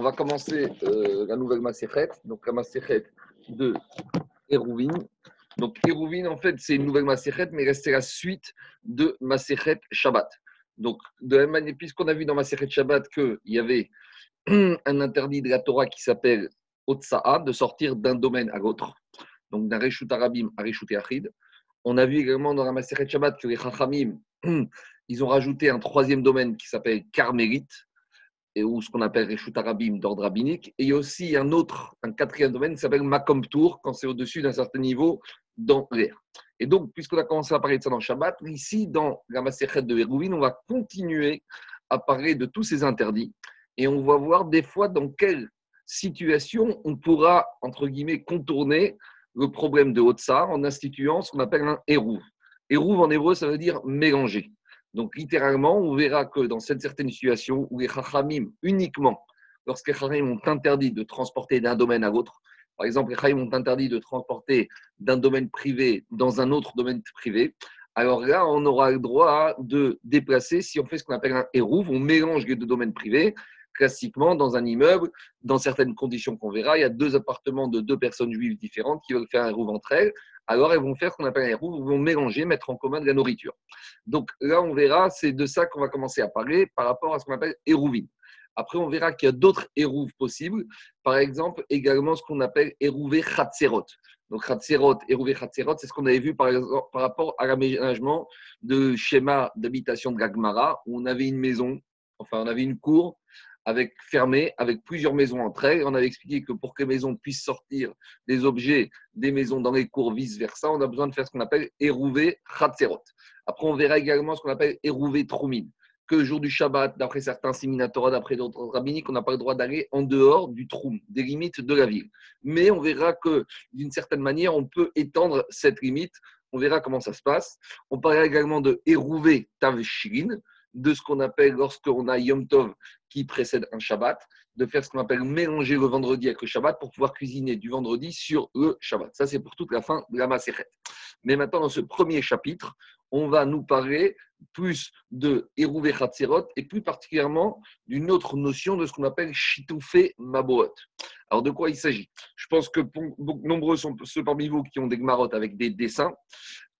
On va commencer euh, la nouvelle Maserhet, donc la Maserhet de Hérouvine. Donc Hérouvine, en fait, c'est une nouvelle Maserhet, mais c'est la suite de Maserhet Shabbat. Donc, de la même manière, puisqu'on a vu dans Maserhet Shabbat qu'il y avait un interdit de la Torah qui s'appelle Otsa'a, de sortir d'un domaine à l'autre, donc d'un Reshut Arabim à Reshut Achid. On a vu également dans la Maserhet Shabbat que les Chachamim, ils ont rajouté un troisième domaine qui s'appelle Carmélite et ou ce qu'on appelle Reshut Arabim d'ordre rabbinique. Et il y a aussi un autre, un quatrième domaine qui s'appelle Makom Tour, quand c'est au-dessus d'un certain niveau dans l'air. Et donc, puisqu'on a commencé à parler de ça dans Shabbat, ici, dans la Maserhet de Hérouvine, on va continuer à parler de tous ces interdits. Et on va voir des fois dans quelle situation on pourra, entre guillemets, contourner le problème de Hotsar en instituant ce qu'on appelle un Hérouv. Hérouv en hébreu, ça veut dire mélanger. Donc, littéralement, on verra que dans cette certaine situation où les Chachamim, uniquement, lorsque les ont interdit de transporter d'un domaine à l'autre, par exemple, les Chachamim ont interdit de transporter d'un domaine privé dans un autre domaine privé, alors là, on aura le droit de déplacer, si on fait ce qu'on appelle un hérouve, on mélange les deux domaines privés, classiquement dans un immeuble, dans certaines conditions qu'on verra, il y a deux appartements de deux personnes juives différentes qui veulent faire un hérouve entre elles alors elles vont faire ce qu'on appelle un hérouve, ils vont mélanger, mettre en commun de la nourriture. Donc là, on verra, c'est de ça qu'on va commencer à parler par rapport à ce qu'on appelle hérouvine. Après, on verra qu'il y a d'autres hérouves possibles. Par exemple, également ce qu'on appelle hérouvé khatserot. Donc, khatserot, hérouvé khatserot, c'est ce qu'on avait vu par, exemple, par rapport à l'aménagement de schéma d'habitation de Gagmara, où on avait une maison, enfin, on avait une cour avec fermé, avec plusieurs maisons entre elles. On avait expliqué que pour que les maisons puissent sortir des objets des maisons dans les cours vice-versa, on a besoin de faire ce qu'on appelle érouvé Khatserot. Après, on verra également ce qu'on appelle érouvé Troumine, que le jour du Shabbat, d'après certains séminatorats, d'après d'autres rabbiniques, on n'a pas le droit d'aller en dehors du Troum, des limites de la ville. Mais on verra que d'une certaine manière, on peut étendre cette limite. On verra comment ça se passe. On parlera également de érouvé Tavshirin, de ce qu'on appelle, lorsqu'on a Yom Tov qui précède un Shabbat, de faire ce qu'on appelle mélanger le vendredi avec le Shabbat pour pouvoir cuisiner du vendredi sur le Shabbat. Ça, c'est pour toute la fin de la Maseret. Mais maintenant, dans ce premier chapitre, on va nous parler plus de Hérouvé Chatzerot et plus particulièrement d'une autre notion de ce qu'on appelle Chitoufé Maboot. Alors, de quoi il s'agit? Je pense que nombreux sont ceux parmi vous qui ont des gmarottes avec des dessins.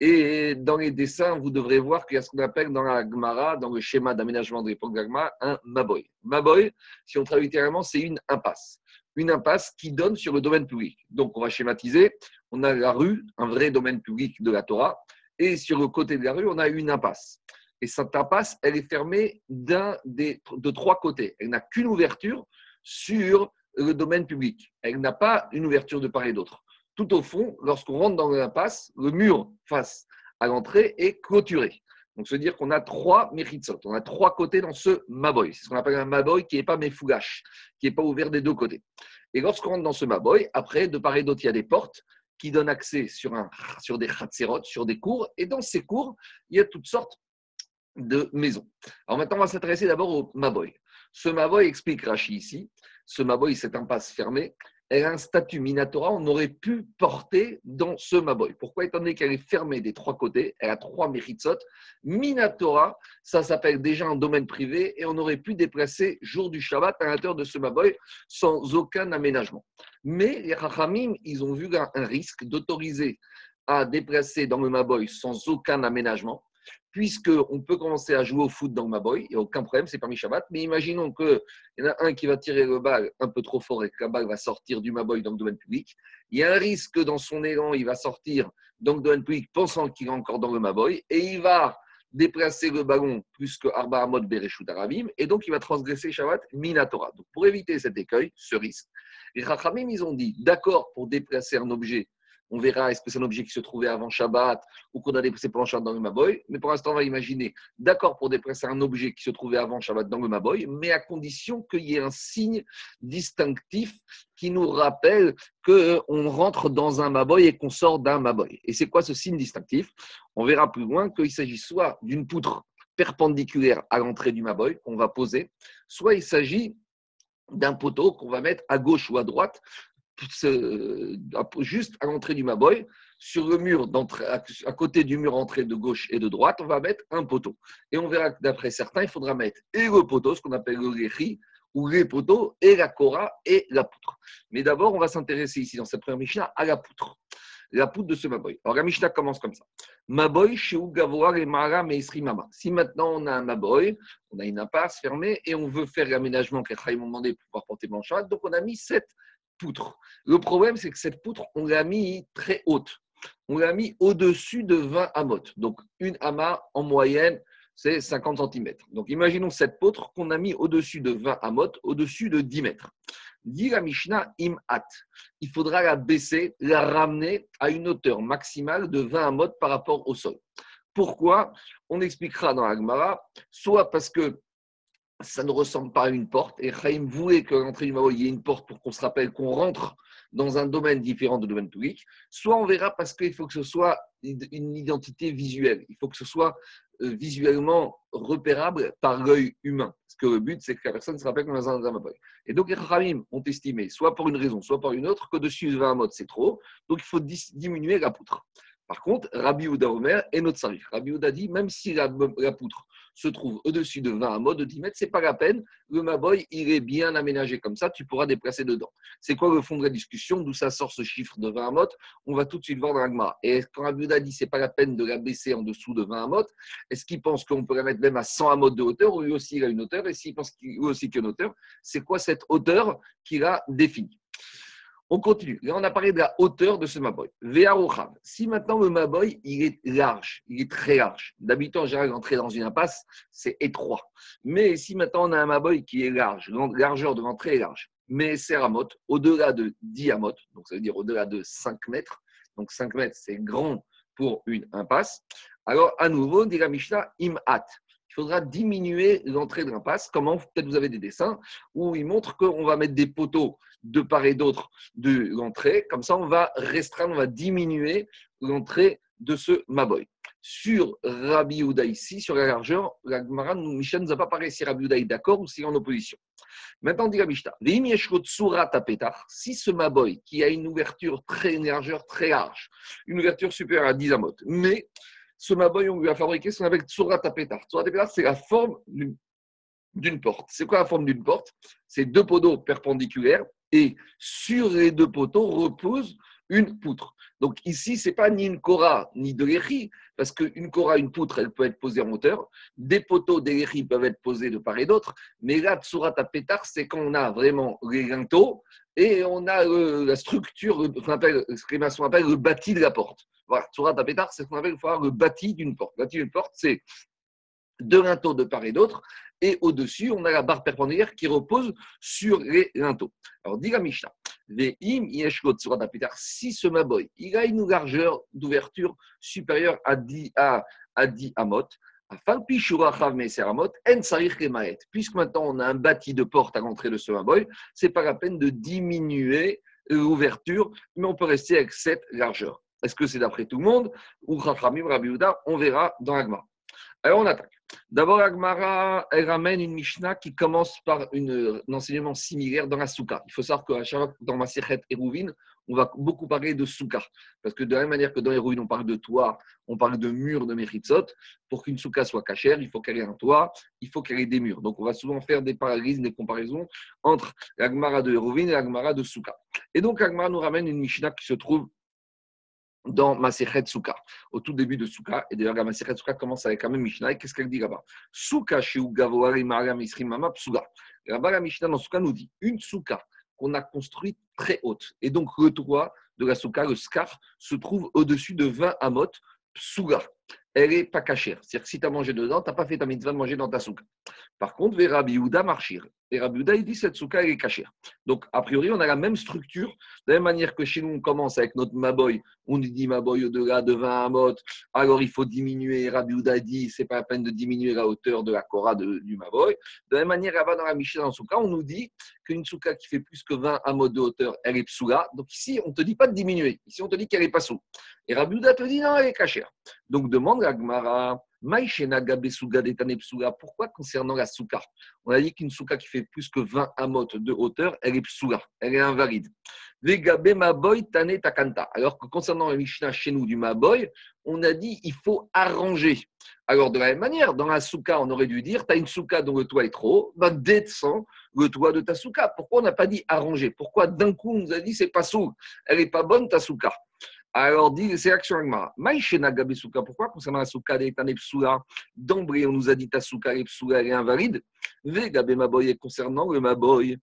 Et dans les dessins, vous devrez voir qu'il y a ce qu'on appelle dans la Gemara, dans le schéma d'aménagement de l'époque la un Maboy. Maboy, si on traduit littéralement, c'est une impasse. Une impasse qui donne sur le domaine public. Donc, on va schématiser. On a la rue, un vrai domaine public de la Torah. Et sur le côté de la rue, on a une impasse. Et cette impasse, elle est fermée d'un des, de trois côtés. Elle n'a qu'une ouverture sur le domaine public. Elle n'a pas une ouverture de part et d'autre tout au fond, lorsqu'on rentre dans l'impasse, le mur face à l'entrée est clôturé. Donc, se dire qu'on a trois méritsot, on a trois côtés dans ce maboy. C'est ce qu'on appelle un maboy qui n'est pas méfougache, qui n'est pas ouvert des deux côtés. Et lorsqu'on rentre dans ce maboy, après, de part et d'autre, il y a des portes qui donnent accès sur, un, sur des khatserot, sur des cours. Et dans ces cours, il y a toutes sortes de maisons. Alors maintenant, on va s'intéresser d'abord au maboy. Ce maboy explique Rachi ici. Ce maboy, c'est un passe fermé un statut Minatora, on aurait pu porter dans ce Maboy. Pourquoi? Étant donné qu'elle est fermée des trois côtés, elle a trois Méritsot. Minatora, ça s'appelle déjà un domaine privé et on aurait pu déplacer jour du Shabbat à l'intérieur de ce Maboy sans aucun aménagement. Mais les Rachamim, ils ont vu un risque d'autoriser à déplacer dans le Maboy sans aucun aménagement puisqu'on peut commencer à jouer au foot dans ma boy, il n'y a aucun problème, c'est parmi Shabbat. Mais imaginons qu'il y en a un qui va tirer le bal un peu trop fort et que la balle va sortir du Maboy dans le domaine public. Il y a un risque que dans son élan, il va sortir dans le domaine public pensant qu'il est encore dans le Maboy et il va déplacer le ballon plus que Arba Amod Bereshut et donc il va transgresser Shabbat Minatora. Donc pour éviter cet écueil, ce risque, les Rachamim, ils ont dit d'accord pour déplacer un objet on verra est-ce que c'est un objet qui se trouvait avant Shabbat ou qu'on a déplacé pendant Shabbat dans le Maboy. Mais pour l'instant, on va imaginer, d'accord pour déplacer un objet qui se trouvait avant Shabbat dans le Maboy, mais à condition qu'il y ait un signe distinctif qui nous rappelle qu'on rentre dans un Maboy et qu'on sort d'un Maboy. Et c'est quoi ce signe distinctif? On verra plus loin qu'il s'agit soit d'une poutre perpendiculaire à l'entrée du Maboy qu'on va poser, soit il s'agit d'un poteau qu'on va mettre à gauche ou à droite juste à l'entrée du Maboy, sur le mur à côté du mur entrée de gauche et de droite, on va mettre un poteau. Et on verra que d'après certains, il faudra mettre et le poteau, ce qu'on appelle le réchi, ou les poteaux et la kora et la poutre. Mais d'abord, on va s'intéresser ici dans cette première Mishnah à la poutre. La poutre de ce Maboy. Alors la Mishnah commence comme ça. Maboy, chez Gavoar et Mara Mama. Si maintenant on a un Maboy, on a une impasse fermée et on veut faire l'aménagement qu'Echaïm m'a demandé pour pouvoir porter Blanchard, donc on a mis cette Le problème, c'est que cette poutre, on l'a mis très haute. On l'a mis au-dessus de 20 amotes. Donc une ama en moyenne, c'est 50 cm. Donc imaginons cette poutre qu'on a mis au-dessus de 20 amotes, au-dessus de 10 mètres. Dit la Mishnah imhat. Il faudra la baisser, la ramener à une hauteur maximale de 20 amotes par rapport au sol. Pourquoi? On expliquera dans l'Agmara, soit parce que ça ne ressemble pas à une porte, et Chaim voulait que l'entrée du Mao, il y ait une porte pour qu'on se rappelle qu'on rentre dans un domaine différent du domaine public, soit on verra parce qu'il faut que ce soit une identité visuelle, il faut que ce soit euh, visuellement repérable par l'œil humain. Parce que le but, c'est que la personne se rappelle qu'on est dans un Maboy. Et donc, les Khamim ont estimé, soit pour une raison, soit pour une autre, que dessus de 20 mode, c'est trop. Donc, il faut diminuer la poutre. Par contre, Rabbi Ouda Omer est notre sarif. Rabbi Ouda dit, même si la, poutre se trouve au-dessus de 20 mode de 10 mètres, ce n'est pas la peine. Le Maboy, il est bien aménagé comme ça, tu pourras déplacer dedans. C'est quoi le fond de la discussion? D'où ça sort ce chiffre de 20 mode On va tout de suite voir dans l'agma. Et quand Rabbi Ouda dit, ce n'est pas la peine de la baisser en dessous de 20 mode, est-ce qu'il pense qu'on peut la mettre même à 100 mode de hauteur? Ou lui aussi il a une hauteur Et s'il pense qu'il aussi a une hauteur, c'est quoi cette hauteur qu'il a définie? On continue. Là, on a parlé de la hauteur de ce Maboy. Si maintenant le Maboy, il est large, il est très large. D'habitude, en général, entrer dans une impasse, c'est étroit. Mais si maintenant on a un Maboy qui est large, largeur de l'entrée est large, mais c'est Ramot, au-delà de 10 amot, donc ça veut dire au-delà de 5 mètres, donc 5 mètres, c'est grand pour une impasse. Alors, à nouveau, dit la Mishnah, il faudra diminuer l'entrée de l'impasse. Comment Peut-être vous avez des dessins où ils montrent qu'on va mettre des poteaux de part et d'autre de l'entrée. Comme ça, on va restreindre, on va diminuer l'entrée de ce Maboy. Sur Rabbi Houda ici, sur la largeur, la Gemara, Michel ne nous a pas parlé si Rabbi Houda est d'accord ou s'il est en opposition. Maintenant, dit la Mishnah, si ce Maboy, qui a une ouverture très, une largeur très large, une ouverture supérieure à 10 amot, mais ce Maboy, on lui a fabriqué ce qu'on appelle Tsurat Tapetar. Tsurat Tapetar, c'est la forme d'une porte. C'est quoi la forme d'une porte? C'est deux poteaux perpendiculaires et sur les deux poteaux repose une poutre. Donc ici, ce n'est pas ni une Kora ni de l'échi, parce qu'une Kora, une poutre, elle peut être posée en hauteur. Des poteaux d'échi peuvent être posés de part et d'autre. Mais là, Tsurat Tapetar, c'est quand on a vraiment les linteaux et on a euh, la structure, ce maçons appellent le bâti de la porte. Voilà, Tsurat Tapetar, c'est ce qu'on appelle le bâti d'une porte. Le bâti d'une porte, c'est deux linteaux de part et d'autre, et au-dessus, on a la barre perpendiculaire qui repose sur les linteaux. Alors, dit la Mishnah, si ce maboy, il a une largeur d'ouverture supérieure à 10, à, à 10 amot, Puisque maintenant on a un bâti de porte à l'entrée de ce maboy, ce n'est pas la peine de diminuer l'ouverture, mais on peut rester avec cette largeur. Est-ce que c'est d'après tout le monde Ou Rabbi On verra dans l'Agma. Alors on attaque. D'abord, Agmara, elle ramène une Mishnah qui commence par une, un enseignement similaire dans la Souka. Il faut savoir que dans ma et Hérouvine, on va beaucoup parler de Souka. Parce que de la même manière que dans Hérouvine, on parle de toit, on parle de murs de Méritzot. Pour qu'une Souka soit cachère, il faut qu'elle ait un toit, il faut qu'elle ait des murs. Donc, on va souvent faire des parallélismes, des comparaisons entre l'Agmara de Hérouvine et l'Agmara de Souka. Et donc, l'Agmara nous ramène une Mishnah qui se trouve dans Masechet Souka, au tout début de Souka. Et d'ailleurs, la Masechet Souka commence avec la même Mishnah. Qu'est-ce qu'elle dit là-bas? Souka chez Isrimama Psuga. Là-bas, la Mishnah dans Souka nous dit une Souka qu'on a construite très haute. Et donc, le toit de la Souka, le scar, se trouve au-dessus de 20 amot Psuga elle n'est pas cachère. C'est-à-dire que si tu as mangé dedans, tu n'as pas fait ta mitzvah de manger dans ta souka. Par contre, Rabbi Yehuda marchir. Et Rabbi il dit cette souka, elle est cachère. Donc, a priori, on a la même structure. De la même manière que chez nous, on commence avec notre maboy. On dit maboy au-delà de 20 amot. Alors, il faut diminuer. Rabbi Yehuda dit, c'est pas la peine de diminuer la hauteur de la kora du maboy. De la même manière, là-bas, dans la Mishnah, dans souka, on nous dit qu'une souka qui fait plus que 20 amot de hauteur, elle est psoula. Donc, ici, on ne te dit pas de diminuer. Ici, on te dit qu'elle est pas sous. Et Rabbi te dit, non, elle est cachère. Donc, demande Agmara, Pourquoi concernant la souka On a dit qu'une souka qui fait plus que 20 amot de hauteur, elle est psula, elle est invalide. Alors que concernant la Mishnah chez nous du Maboy, on a dit il faut arranger. Alors de la même manière, dans la souka, on aurait dû dire tu as une souka dont le toit est trop haut, ben le toit de ta souka. Pourquoi on n'a pas dit arranger? Pourquoi d'un coup on nous a dit c'est pas sous, elle n'est pas bonne ta souka alors, dit, c'est l'action Agmara. Pourquoi concernant la souka D'emblée, on nous a dit ta souka elle est invalide. Vegabe Maboy, concernant le Maboy,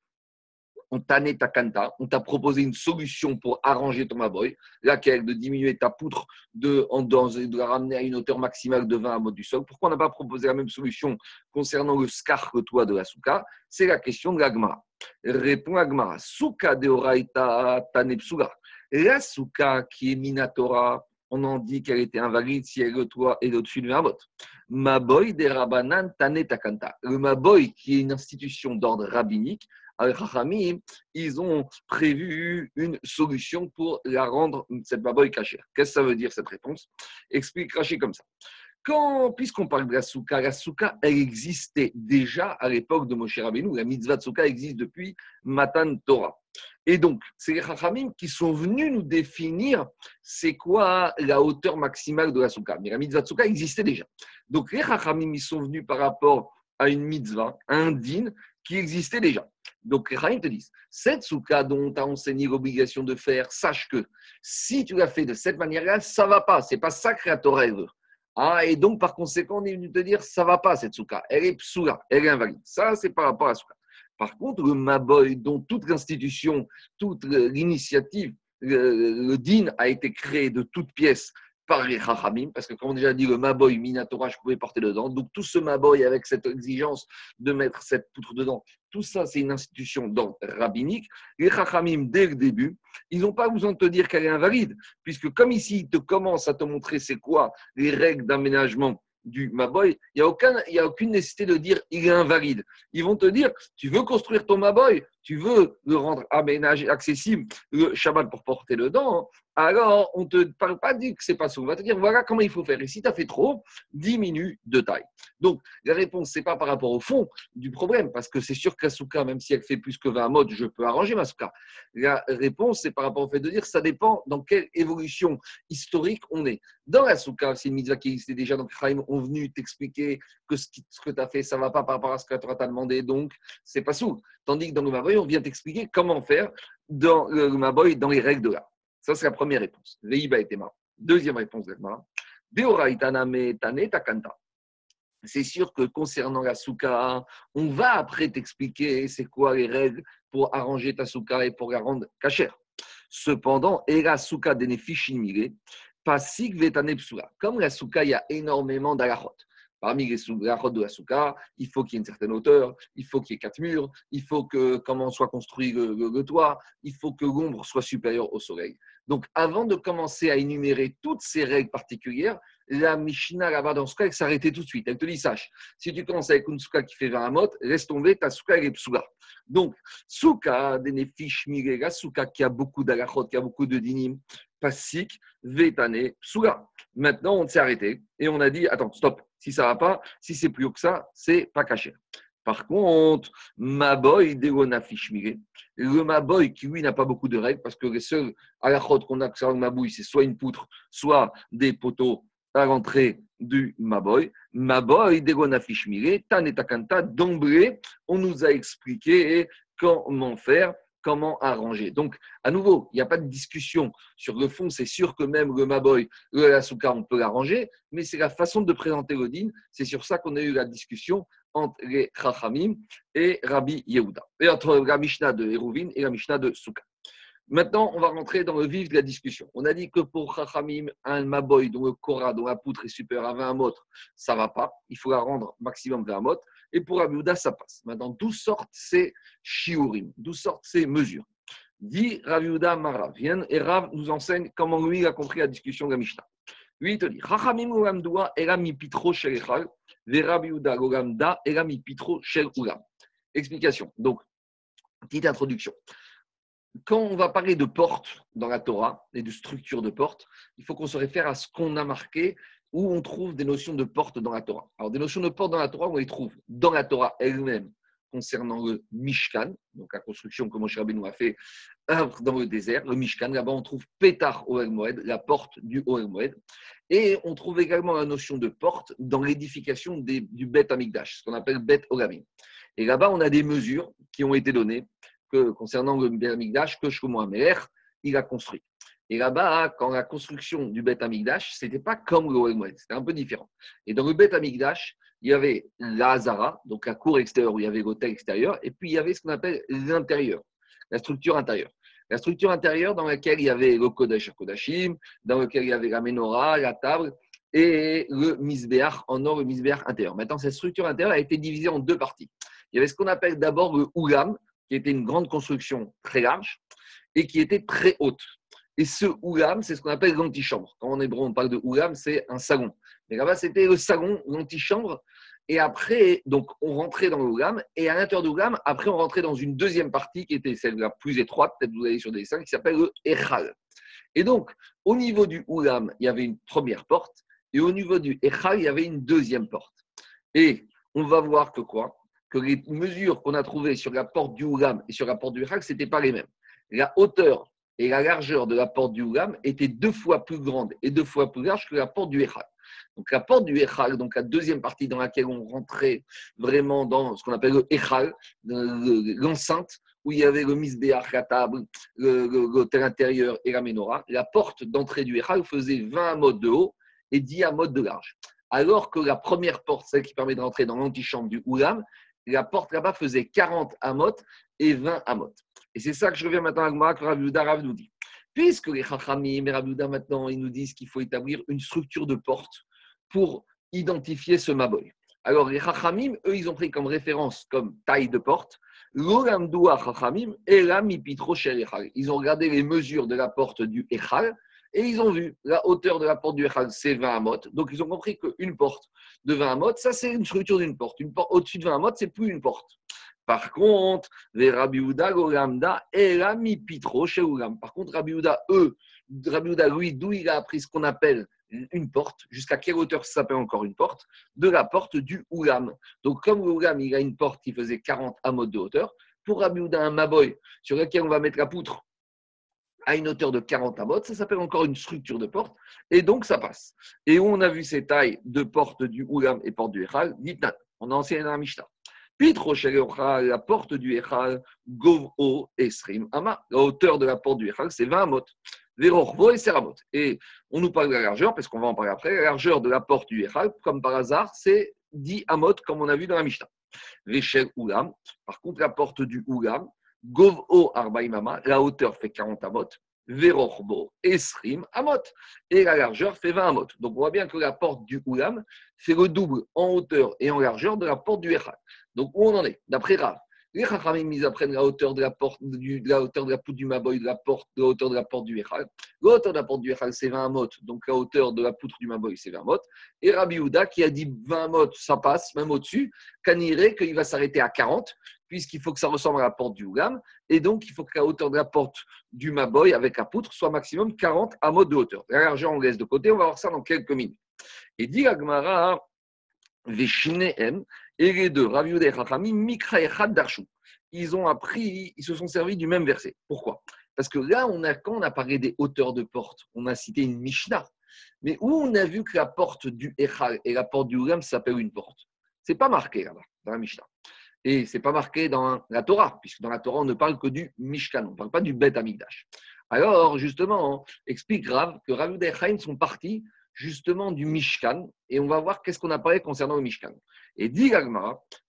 on t'a ta on t'a proposé une solution pour arranger ton maboy, laquelle de diminuer ta poutre de, en, de la ramener à une hauteur maximale de 20 à mode du sol. Pourquoi on n'a pas proposé la même solution concernant le scar que toi de la souka? C'est la question de l'agmara. Répond l'agmara. Souka de oraita tanepsuga. La qui est minatora, on en dit qu'elle était invalide si elle le toit et au-dessus de Mabot. Maboy de Rabanan Tane Takanta. Le Maboy, qui est une institution d'ordre rabbinique, Al-Khachamim, ils ont prévu une solution pour la rendre, cette Maboy cachère. Qu'est-ce que ça veut dire cette réponse? Explique Rashi comme ça. Quand, puisqu'on parle de la souka, la elle existait déjà à l'époque de Moshe Rabbeinu. La mitzvah de existe depuis Matan Torah. Et donc, c'est les Chachamim qui sont venus nous définir c'est quoi la hauteur maximale de la souka. Mais la mitzvah de existait déjà. Donc, les Chachamim, ils sont venus par rapport à une mitzvah, un din, qui existait déjà. Donc, les Chachamim te disent cette souka dont on t'a enseigné l'obligation de faire, sache que si tu l'as fait de cette manière-là, ça va pas. C'est pas ça que la Torah veut. Ah, et donc, par conséquent, on est venu te dire, ça va pas cette souka. Elle est psoula, elle est invalide. Ça, c'est par rapport à la souka. Par contre, le Maboy, dont toute l'institution, toute l'initiative, le, din a été créé de toutes pièces par les Chachamim, parce que comme on a déjà dit, le Maboy Minatora, je pouvais porter dedans. Donc tout ce Maboy avec cette exigence de mettre cette poutre dedans, tout ça, c'est une institution d'ordre rabbinique. Les Chachamim, dès le début, ils n'ont pas besoin de te dire qu'elle est invalide, puisque comme ici, ils te commencent à te montrer c'est quoi les règles d'aménagement du Maboy, il n'y a, aucun, il y a aucune nécessité de dire il est invalide. Ils vont te dire tu veux construire ton Maboy, tu veux le rendre aménagé, accessible, le Shabbat pour porter dedans, alors on ne te parle pas dit que c'est pas ça. On va te dire voilà comment il faut faire. Et si tu as fait trop, diminue de taille. Donc la réponse, c'est pas par rapport au fond du problème, parce que c'est sûr qu'Asuka, même si elle fait plus que 20 modes, je peux arranger ma souka. La réponse, c'est par rapport au fait de dire ça dépend dans quelle évolution historique on est. Dans la souka, c'est une qui existait déjà, donc Chaim ont venu t'expliquer que ce, que tu as fait, ça ne va pas par rapport à ce que tu as demandé, donc c'est pas sous. Tandis que dans le Maboy, on vient t'expliquer comment faire dans le Maboy, dans les règles de l'art. Ça, c'est la première réponse. Veiba marre. Deuxième réponse, c'est sûr que concernant la souka, on va après t'expliquer c'est quoi les règles pour arranger ta souka et pour la rendre cachère. Cependant, et la souka Comme la souka, il y a énormément d'alachot. Parmi les soukha de la souka, il faut qu'il y ait une certaine hauteur, il faut qu'il y ait quatre murs, il faut que comment soit construit le, toit, il faut que l'ombre soit supérieure au soleil. Donc, avant de commencer à énumérer toutes ces règles particulières, la Mishnah là-bas dans ce cas, elle s'arrêtait tout de suite. Elle te dit, sache, si tu commences avec une souka qui fait 20 amot, laisse tomber, ta souka elle est. Donc, souka, des la souka qui a beaucoup d'alachot, qui a beaucoup de dinim, pasik, vetane, psouga. Maintenant, on s'est arrêté et on a dit, attends, stop, si ça va pas, si c'est plus haut que ça, c'est pas caché. Par contre, Maboy Degonafishmire, le Maboy qui lui n'a pas beaucoup de règles parce que les seuls à la qu'on a sur le Mabouille, c'est soit une poutre, soit des poteaux à l'entrée du Maboy. Maboy Degonafishmire, Tanetakanta, d'emblée, on nous a expliqué comment faire comment arranger. Donc, à nouveau, il n'y a pas de discussion sur le fond. C'est sûr que même le Maboy, le Asuka, on peut l'arranger, mais c'est la façon de présenter l'Odin. C'est sur ça qu'on a eu la discussion entre les Chachamim et Rabbi Yehuda, et entre la Mishnah de Hérouvin et la Mishnah de Souka. Maintenant, on va rentrer dans le vif de la discussion. On a dit que pour Chachamim, un Maboy dont le Korah, dont la poutre est supérieure à 20 mot, ça ne va pas. Il faut la rendre maximum 20 mot. Et pour Abiouda, ça passe. Maintenant, d'où sortent ces shiurim? D'où sortent ces mesures? Dit Raviuda Mara. Viens et Rav nous enseigne comment lui a compris la discussion de la Mishnah. Lui, il te dit Chachamim Ulamdua Erami Pitro Shelechal, Explication. Donc, petite introduction quand on va parler de porte dans la Torah et de structure de porte, il faut qu'on se réfère à ce qu'on a marqué où on trouve des notions de porte dans la Torah. Alors, des notions de porte dans la Torah, on les trouve dans la Torah elle-même concernant le Mishkan, donc la construction que Moshe Rabbeinu a fait dans le désert, le Mishkan. Là-bas, on trouve Petar Oel Moed, la porte du Oel Moed. Et on trouve également la notion de porte dans l'édification du Bet Amigdash, ce qu'on appelle Bet Olamim. Et là-bas, on a des mesures qui ont été données que, concernant le Bet Amigdash que Shlomo Améler, il a construit. Et là-bas, quand la construction du Bet Amigdash, ce n'était pas comme le Moed, c'était un peu différent. Et dans le Bet Amigdash, il y avait la Hazara, donc la cour extérieure où il y avait l'hôtel extérieur, et puis il y avait ce qu'on appelle l'intérieur, la structure intérieure. La structure intérieure dans laquelle il y avait le Kodesh Kodashim, dans lequel il y avait la menorah, la table et le misbéach en or, le misbéach intérieur. Maintenant, cette structure intérieure a été divisée en deux parties. Il y avait ce qu'on appelle d'abord le Oulam, qui était une grande construction très large et qui était très haute. Et ce Oulam, c'est ce qu'on appelle l'antichambre. Quand en hébreu on parle de Oulam, c'est un salon. Mais là-bas, c'était le salon, l'antichambre. Et après, donc, on rentrait dans l'Oulam. Et à l'intérieur de l'Oulam, après, on rentrait dans une deuxième partie qui était celle la plus étroite, peut-être vous allez sur des dessins, qui s'appelle le Echal. Et donc, au niveau du Oulam, il y avait une première porte. Et au niveau du Echal, il y avait une deuxième porte. Et on va voir que quoi? Que les mesures qu'on a trouvées sur la porte du Oulam et sur la porte du Echal, ce n'était pas les mêmes. La hauteur et la largeur de la porte du Oulam était deux fois plus grande et deux fois plus large que la porte du Echal. Donc la porte du Echal, donc la deuxième partie dans laquelle on rentrait vraiment dans ce qu'on appelle le Echal, l'enceinte, où il y avait le misbéach, la table, l'hôtel intérieur et la menorah, la porte d'entrée du Echal faisait 20 modes de haut et 10 modes de large. Alors que la première porte, celle qui permet de rentrer dans l'antichambre du Oulam, la porte là-bas faisait 40 amot et 20 amot. Et c'est ça que je reviens maintenant à Gmara que Rav nous dit. Puisque les Chachamim et Rav maintenant, ils nous disent qu'il faut établir une structure de porte pour identifier ce Maboy. Alors les Chachamim, eux, ils ont pris comme référence, comme taille de porte, l'Olamdoua Chachamim et la Ils ont regardé les mesures de la porte du Echal et ils ont vu la hauteur de la porte du Echal, c'est 20 amot. Donc ils ont compris qu'une porte de 20 amot, ça c'est une structure d'une porte. Une porte au-dessus de 20 amot, c'est plus une porte. Par contre, les Rabbi Goramda et Rami Pitro chez Par contre, Rabbi eux, Rabbi lui, d'où il a appris ce qu'on appelle une porte, jusqu'à quelle hauteur ça s'appelle encore une porte De la porte du Oulam. Donc, comme l'Oulam, il a une porte qui faisait 40 amotes de hauteur, pour Rabbi un Maboy, sur lequel on va mettre la poutre à une hauteur de 40 amotes, ça s'appelle encore une structure de porte, et donc ça passe. Et où on a vu ces tailles de porte du Oulam et porte du Echal, Nitnan, on a enseigné dans la. Pitro la porte du Echal, Govo Esrim Ama. La hauteur de la porte du Echal, c'est 20 amot. Verorvo et Seramot. Et on nous parle de la largeur, parce qu'on va en parler après. La largeur de la porte du Echal, comme par hasard, c'est 10 amot, comme on a vu dans la Mishnah. Veshel Ulam. Par contre, la porte du Ulam, Govo Arbaimama, la hauteur fait 40 amot. Verorbo, Esrim, Amot. Et la largeur fait 20 Amot. Donc on voit bien que la porte du Ulam fait le double en hauteur et en largeur de la porte du Echal. Donc, où on en est D'après Rav, les Chachamim, ils apprennent la hauteur de la porte, la hauteur de la poutre du Maboy, de la porte, la hauteur de la porte du Echal. La hauteur de la porte du Echal, c'est 20 mot, donc la hauteur de la poutre du Maboy, c'est 20 mot. Et Rabbi Houda, qui a dit 20 mot, ça passe, même au-dessus, Kaniré, qu'il va s'arrêter à 40, puisqu'il faut que ça ressemble à la porte du Ougam, et donc il faut que la hauteur de la porte du Maboy avec la poutre soit maximum 40 à mode de hauteur. La largeur, on laisse de côté, on va voir ça dans quelques minutes. Et dit Agmara, Veshneem, et les deux, Rav et Chachamim, Mikra Echad Darshu. Ils ont appris, ils se sont servis du même verset. Pourquoi? Parce que là, on a, quand on a parlé des hauteurs de porte, on a cité une Mishnah. Mais où on a vu que la porte du Echal et la porte du Uram s'appellent une porte? C'est pas marqué là-bas, dans la Mishnah. Et c'est pas marqué dans la Torah, puisque dans la Torah, on ne parle que du Mishkan, on ne parle pas du Bet Amigdash. Alors, justement, explique Rav que Rav et sont partis justement du Mishkan, et on va voir qu'est-ce qu'on a parlé concernant le Mishkan. Et dit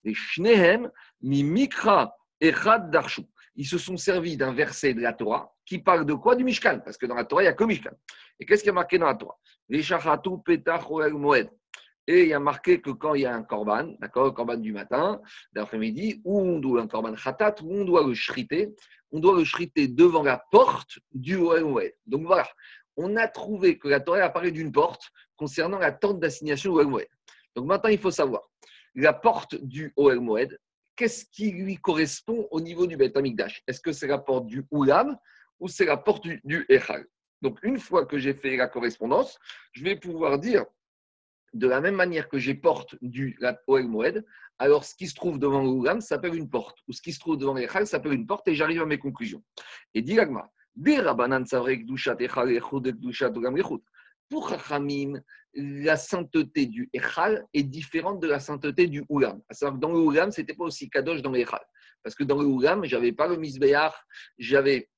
les Shnehem mi Mikra Echad Darshu. Ils se sont servis d'un verset de la Torah qui parle de quoi Du Mishkan, parce que dans la Torah, il n'y a que Mishkan. Et qu'est-ce qui est marqué dans la Torah? Les Shachatu Petach Moed. Et il y a marqué que quand il y a un korban, d'accord, korban du matin, d'après-midi, où on doit un korban khatat, où on doit le shriter, on doit le shriter devant la porte du Moed. Donc voilà, on a trouvé que la Torah a parlé d'une porte concernant la tente d'assignation au Moed. Donc maintenant, il faut savoir, la porte du Oel qu'est-ce qui lui correspond au niveau du Beth Amikdash Est-ce que c'est la porte du Oulam ou c'est la porte du, Echal Donc une fois que j'ai fait la correspondance, je vais pouvoir dire de la même manière que j'ai porte du Oel Moed, alors ce qui se trouve devant le Oulam s'appelle une porte, ou ce qui se trouve devant l'Echal s'appelle une porte, et j'arrive à mes conclusions. Et dit Gagma, pour Chachamim, la sainteté du Echal est différente de la sainteté du Oulam. À savoir que dans le ce n'était pas aussi kadosh dans l'Echal. Parce que dans le Oulam, je n'avais pas le Misbéach, j'avais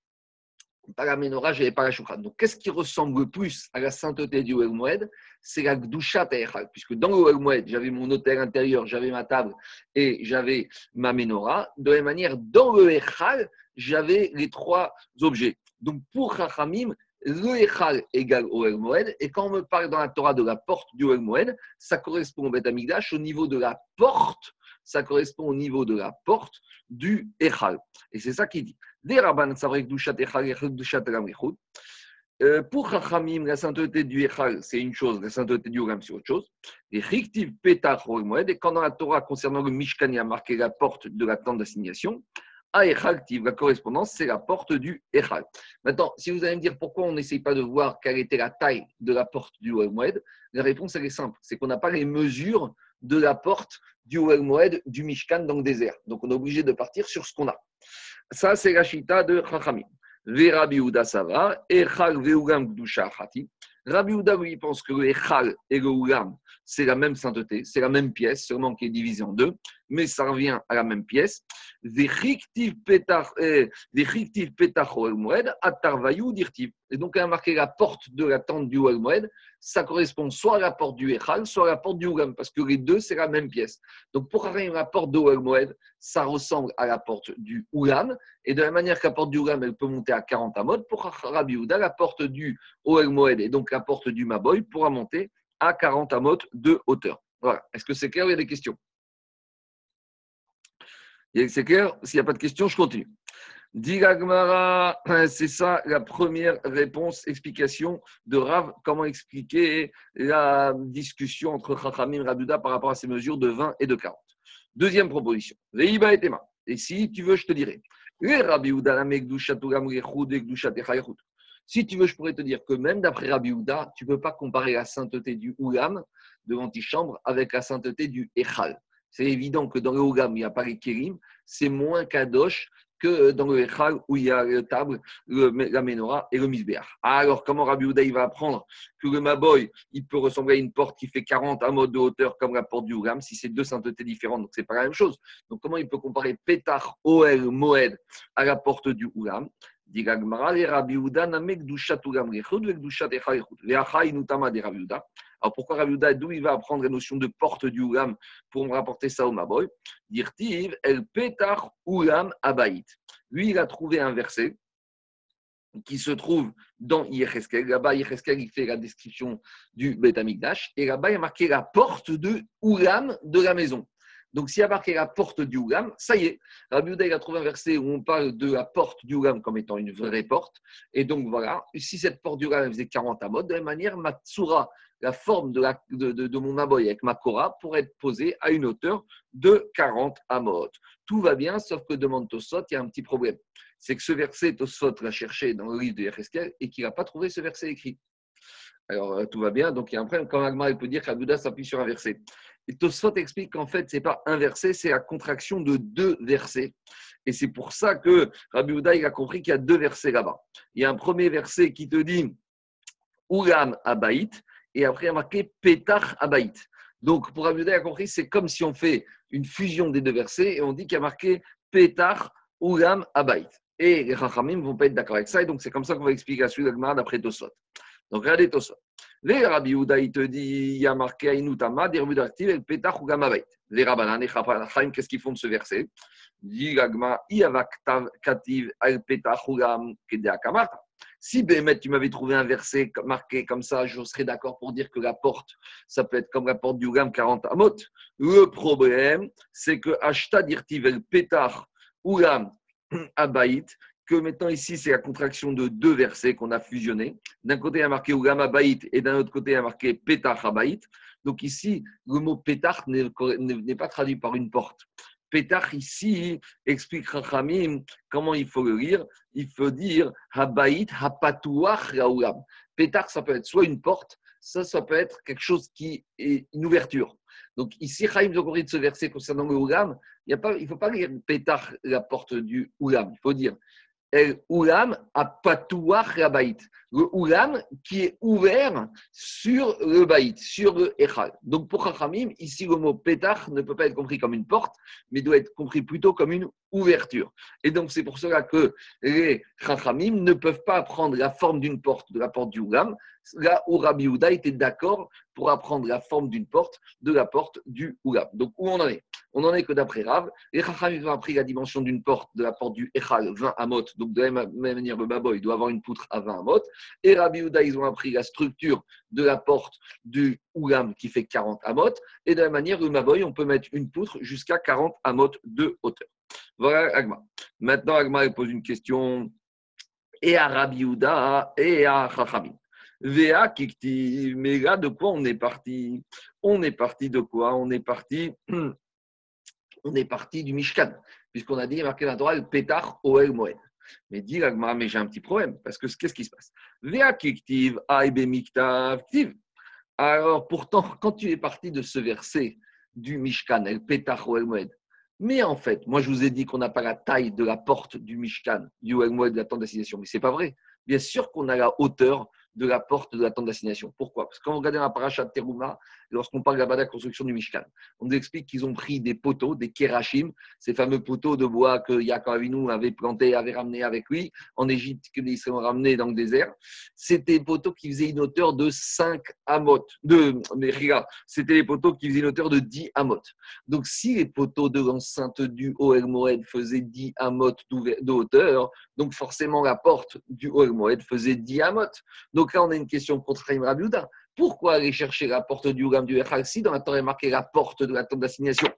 pas la menorah, je n'avais pas la. Donc, qu'est-ce qui ressemble le plus à la sainteté du Ouel C'est la Gdushat Echal. Puisque dans le Ouel j'avais mon hôtel intérieur, j'avais ma table et j'avais ma menorah. De la même manière, dans le Echal, j'avais les trois objets. Donc, pour Chachamim, le Echal égale Oel Moed, et quand on me parle dans la Torah de la porte du Oel Moed, ça correspond au Beth au niveau de la porte, ça correspond au niveau de la porte du Echal. Et c'est ça qu'il dit. Euh, pour Chachamim, la sainteté du Echal, c'est une chose, la sainteté du Olam, c'est autre chose. Et quand dans la Torah concernant le Mishkan, il y a marqué la porte de la tente d'assignation, à la correspondance, c'est la porte du Echal. Maintenant, si vous allez me dire pourquoi on n'essaye pas de voir quelle était la taille de la porte du Moed, la réponse est simple c'est qu'on n'a pas les mesures de la porte du Moed du Mishkan dans le désert. Donc on est obligé de partir sur ce qu'on a. Ça, c'est la chita de Chachamim. Rabbi Uda Sava, Echal Veugam Gdusha Chati. Rabbi Uda, lui, pense que le Echal et le Ulam, c'est la même sainteté, c'est la même pièce, seulement qui est divisée en deux, mais ça revient à la même pièce. Et donc, elle a marqué la porte de la tente du Moed, ça correspond soit à la porte du Echal, soit à la porte du Ulam, parce que les deux, c'est la même pièce. Donc, pour arriver la porte de ça ressemble à la porte du Ulam, et de la manière que la porte du Ulam, elle peut monter à 40 amot, pour Rabbi Uda, la porte du Moed et donc la porte du Maboy pourra monter à 40 amot de hauteur. Voilà. Est-ce que c'est clair? Il y a des questions? C'est clair S'il n'y a pas de questions, je continue. Digagmara, c'est ça la première réponse, explication de Rav, comment expliquer la discussion entre Chachamim et Rabuda par rapport à ces mesures de 20 et de 40. Deuxième proposition, Reiba et Tema. Et si tu veux, je te dirai. Si tu veux, je pourrais te dire que même d'après Rabbi Houda, tu ne peux pas comparer la sainteté du Oulam de l'antichambre avec la sainteté du Echal. C'est évident que dans le Oulam, il n'y a pas les Kérim, c'est moins Kadosh que dans le Echal où il y a la table, la menorah et le misbéach. Alors, comment Rabbi Houda va apprendre que le Maboy, il peut ressembler à une porte qui fait 40 à mode de hauteur comme la porte du Oulam, si c'est deux saintetés différentes, donc c'est pas la même chose. Donc, comment il peut comparer Pétar, Oel, Moed à la porte du Oulam alors pourquoi Rabbi Uda, d'où il va apprendre la notion de porte du Ulam pour me rapporter ça au Maboy? Lui, il a trouvé un verset qui se trouve dans Yecheskel. Là-bas, Yecheskel, il fait la description du Bet Amikdash. Et là-bas, il a marqué la porte de Ulam de la maison. Donc, s'il y a marqué la porte du Ougam, ça y est. Rabbi Uda, il a trouvé un verset où on parle de la porte du Ougam comme étant une vraie porte. Et donc, voilà, si cette porte du Ougam faisait 40 amot, de la même manière, ma tsura, la forme de, mon aboy avec ma kora, pourrait être posée à une hauteur de 40 amot. Tout va bien, sauf que demande Tosot, il y a un petit problème. C'est que ce verset, Tosot l'a cherché dans le livre de Yereskel et qu'il n'a pas trouvé ce verset écrit. Alors, euh, tout va bien. Donc, il y a un problème. Quand Agmar peut dire qu'Abuda s'appuie sur un verset. Et Tosfot explique qu'en fait, ce n'est pas un verset, c'est la contraction de deux versets. Et c'est pour ça que Rabbi Houda, a compris qu'il y a deux versets là-bas. Il y a un premier verset qui te dit Ulam Abaït, et après il y a marqué Petach Abaït. Donc pour Rabbi Houda, a compris c'est comme si on fait une fusion des deux versets et on dit qu'il y a marqué Petach Ulam Abaït. Et les Chachamim ne vont pas être d'accord avec ça, et donc c'est comme ça qu'on va expliquer la suite d'après Tosfot. Donc regardez Tosfot. Les Rabbi Houda, il te dit, il y a marqué Ainutama, d'actifs, el petach ou gamavait. Les Rabbanan, les Chaim, qu'est-ce qu'ils font de ce verset? Dit Gagma, kativ el petach ou gam kedeakamata. Si Bémet, tu m'avais trouvé un verset marqué comme ça, je serais d'accord pour dire que la porte, ça peut être comme la porte du Ugam 40 amot. Le problème, c'est que Ashta dirtiv el petach ou gam abaït, que maintenant ici, c'est la contraction de deux versets qu'on a fusionnés. D'un côté, il y a marqué Ugama Baït et d'un autre côté, il y a marqué Petach Habaït. Donc ici, le mot Petach n'est pas traduit par une porte. Petach ici explique Rachamim comment il faut le lire. Il faut dire Habaït Hapatuach Raoulam. Petach, ça peut être soit une porte, ça, ça peut être quelque chose qui est une ouverture. Donc ici, Chaim Zokori de ce verset concernant le Oulam, il ne faut pas lire Pétar, la porte du Oulam. Il faut dire El Oulam a patouach Le Oulam qui est ouvert sur le Baït, sur le Echal. Donc pour Chachamim, ici le mot Pétar ne peut pas être compris comme une porte, mais doit être compris plutôt comme une ouverture. Et donc c'est pour cela que les Chachamim ne peuvent pas prendre la forme d'une porte, de la porte du Oulam, là où Rabbi Houda était d'accord pour apprendre la forme d'une porte de la porte du Oulam. Donc où on en est? On en est que d'après Rav, les Chachamim ont appris la dimension d'une porte de la porte du Echal, 20 amot. Donc de la même manière, le Baboy doit avoir une poutre à 20 amot. Et Rabbi Houda, ils ont appris la structure de la porte du Oulam qui fait 40 amot. Et de la même manière, le Baboy, on peut mettre une poutre jusqu'à 40 amot de hauteur. Voilà Agma. Maintenant, Agma pose une question et à Rabbi Houda et à Chachamim. Véa Kikti, mais là, de quoi on est parti? On est parti de quoi? On est parti, on est parti du Mishkan, puisqu'on a dit, marqué dans la Torah, Pétar Oel Moed. Mais dit l'agma, mais j'ai un petit problème, parce que qu'est-ce qui se passe? Alors, pourtant, quand tu es parti de ce verset du Mishkan, El Pétar Oel Moed, mais en fait, moi, je vous ai dit qu'on n'a pas la taille de la porte du Mishkan, du Oel Moed, de la tente d'assignation, mais ce n'est pas vrai. Bien sûr qu'on a la hauteur de la porte de la tente d'assignation. Pourquoi? Parce que quand on regarde la paracha de Teruma, lorsqu'on parle là-bas de la construction du Mishkan, on nous explique qu'ils ont pris des poteaux, des kerachim, ces fameux poteaux de bois que Yaakov Avinu avait plantés, avait ramenés avec lui en Égypte, que les Israéliens ont ramenés dans le désert. C'était des poteaux qui faisaient une hauteur de 5 amot. De, mais c'était des poteaux qui faisaient une hauteur de 10 amot. Donc si les poteaux de l'enceinte du Oel Moed faisaient 10 amot de hauteur, donc forcément la porte du Oel Moed faisait 10 amot. Donc là, on a une question contre Chaim Rabiouda. Pourquoi aller chercher la porte du Ougam du Echal dans la Torah est la porte de la tente d'assignation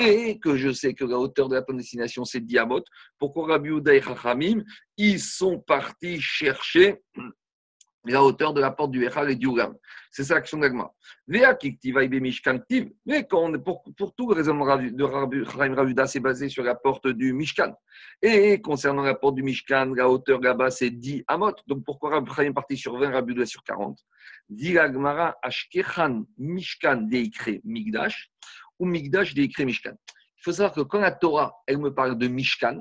et que je sais que la hauteur de la tente d'assignation c'est Diamot Pourquoi Rabiouda et Chachamim ils sont partis chercher la hauteur de la porte du Echal et du Ugam. C'est ça l'action d'Agma. Mais quand pour, pour tout le raisonnement de Chaim Ravuda, c'est basé sur la porte du Mishkan. Et concernant la porte du Mishkan, la hauteur là-bas, c'est 10 amot. Donc pourquoi Chaim est parti sur 20, Ravuda sur 40 Dit Agmara, Ashkechan Mishkan Migdash ou Migdash Mishkan. Il faut savoir que quand la Torah, elle me parle de Mishkan,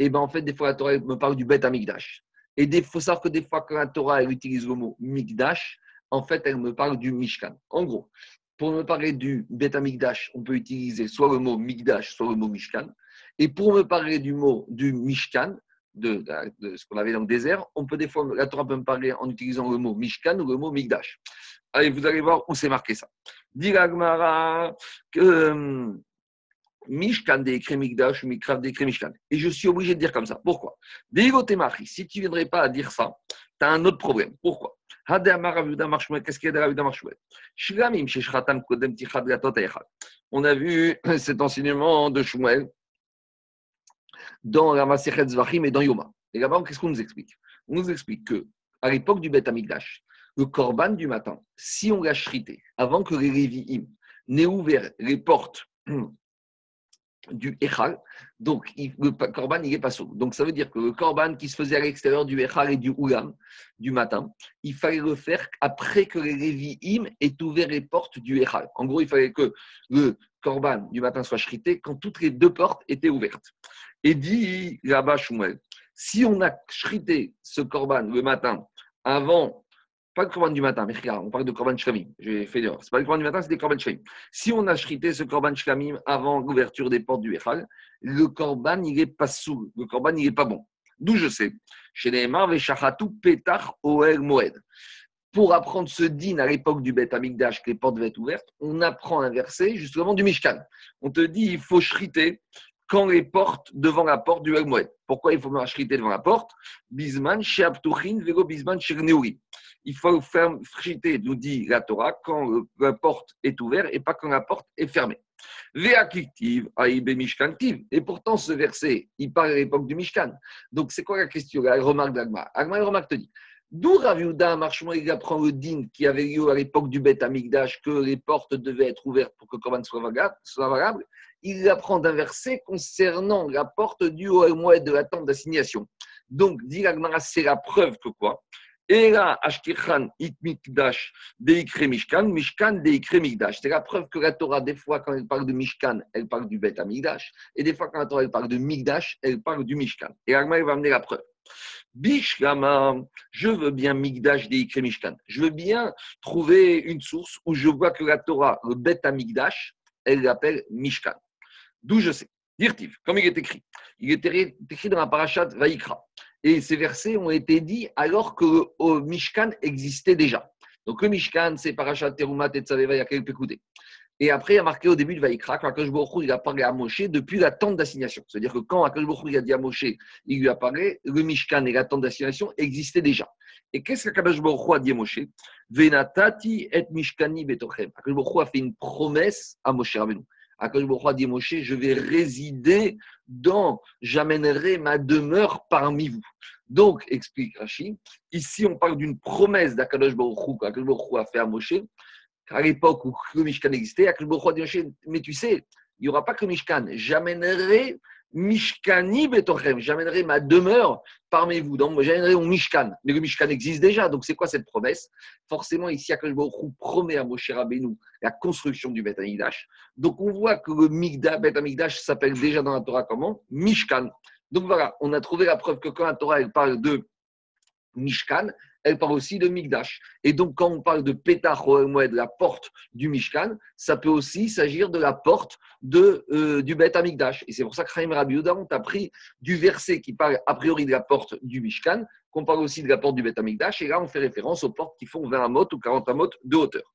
et eh ben en fait, des fois, la Torah, me parle du Bet Amigdash. Et il faut savoir que des fois, quand la Torah utilise le mot Migdash, en fait, elle me parle du Mishkan. En gros, pour me parler du Bet Amigdash, on peut utiliser soit le mot Migdash, soit le mot Mishkan. Et pour me parler du mot du Mishkan, de, ce qu'on avait dans le désert, on peut des fois, la Torah peut me parler en utilisant le mot Mishkan ou le mot Migdash. Allez, vous allez voir où c'est marqué ça. Diragmara, que euh, Mishkan de Migdash ou Mikrav de Mishkan. Et je suis obligé de dire comme ça. Pourquoi? Si tu ne viendrais pas à dire ça, tu as un autre problème. Pourquoi? Qu'est-ce qu'il y a de On a vu cet enseignement de Shmuel dans la Masechet Zvachim et dans Yoma. Et là-bas, qu'est-ce qu'on nous explique? On nous explique que à l'époque du Beth Amigdash, le korban du matin, si on l'a shrité avant que les Lévi'im n'aient ouvert les portes du Echal. Donc, le Korban, il est pas saut. Donc, ça veut dire que le Korban qui se faisait à l'extérieur du Echal et du Oulam du matin, il fallait le faire après que les Lévi'im aient ouvert les portes du Echal. En gros, il fallait que le Korban du matin soit shrité quand toutes les deux portes étaient ouvertes. Et dit là-bas, si on a shrité ce Korban le matin avant pas le corban du matin, mais regarde, on parle de corban shlamim. J'ai fait Ce n'est pas le corban du matin, c'est des corban shlamim. Si on a shrité ce corban shlamim avant l'ouverture des portes du Echal, le corban, il n'est pas sous. Le corban, il n'est pas bon. D'où je sais. Chez les Petach Oel Moed. Pour apprendre ce din à l'époque du Bet Amigdash, que les portes devaient être ouvertes, on apprend un verset justement du Mishkan. On te dit il faut shriter quand les portes devant la porte du Moed. Pourquoi il faut me shriter devant la porte? Bisman, Sheaptuchin, Vego Bisman, Shirneuri il faut faire friter, nous dit la Torah, quand la porte est ouverte et pas quand la porte est fermée. Et pourtant, ce verset, il parle à l'époque du Mishkan. Donc, c'est quoi la question, la remarque d'Agma Agma, remarque te dit D'où Rav marchement, il apprend le qui avait lieu à l'époque du Beth Amigdash que les portes devaient être ouvertes pour que le soit valable. Il apprend d'un verset concernant la porte du Oel de la tente d'assignation. Donc, dit c'est la preuve que quoi? Et là, Ashkirchan it mikdash deikre mishkan, mishkan deikre mikdash. C'est la preuve que la Torah, des fois, quand elle parle de mishkan, elle parle du bet mikdash, et des fois, quand la Torah elle parle de mikdash, elle parle du mishkan. Et Agma, va amener la preuve. Bishlama, je veux bien Migdash deikre Mishkan. Je veux bien trouver une source où je vois que la Torah, le bet Migdash, elle l'appelle Mishkan. D'où je sais. Dirtiv, comme il est écrit. Il est écrit dans la parashat Vaikra. Et ces versets ont été dits alors que le Mishkan existait déjà. Donc le Mishkan, c'est parashat Terumat et Tzaveva, il y a quelques Et après, il a marqué au début de Vaikra qu'Akash il a parlé à Moshe depuis la tente d'assignation. C'est-à-dire que quand Akash il a dit à Moshe, il lui a parlé, le Mishkan et la tente d'assignation existaient déjà. Et qu'est-ce qu'Akash a dit à Moshe? Venatati et Mishkani betochem. Akash a fait une promesse à Moshe Rabbeinu. Akash a dit Moshe, je vais résider dans, j'amènerai ma demeure parmi vous. Donc, explique Rachid, ici on parle d'une promesse d'Akadosh Baruch Baruch a fait à Moshe, à l'époque où le existait, Akadosh Baruch a dit Moshe, mais tu sais, il n'y aura pas que j'amènerai Mishkani betochem, j'amènerai ma demeure parmi vous. Donc, j'amènerai mon Mishkan. Mais le Mishkan existe déjà. Donc, c'est quoi cette promesse? Forcément, ici, Akash Baruch promet à Moshe Rabbeinu la construction du Beth Amikdash. Donc, on voit que le Beth Amikdash s'appelle déjà dans la Torah comment? Mishkan. Donc, voilà, on a trouvé la preuve que quand la Torah parle de Mishkan, elle parle aussi de Migdash. Et donc, quand on parle de Petach de la porte du Mishkan, ça peut aussi s'agir de la porte de, euh, du Bet Amigdash. Et c'est pour ça que Chaim Rabbi Yehuda, on a pris du verset qui parle a priori de la porte du Mishkan, qu'on parle aussi de la porte du Bet Amigdash. Et là, on fait référence aux portes qui font 20 amot ou 40 amot de hauteur.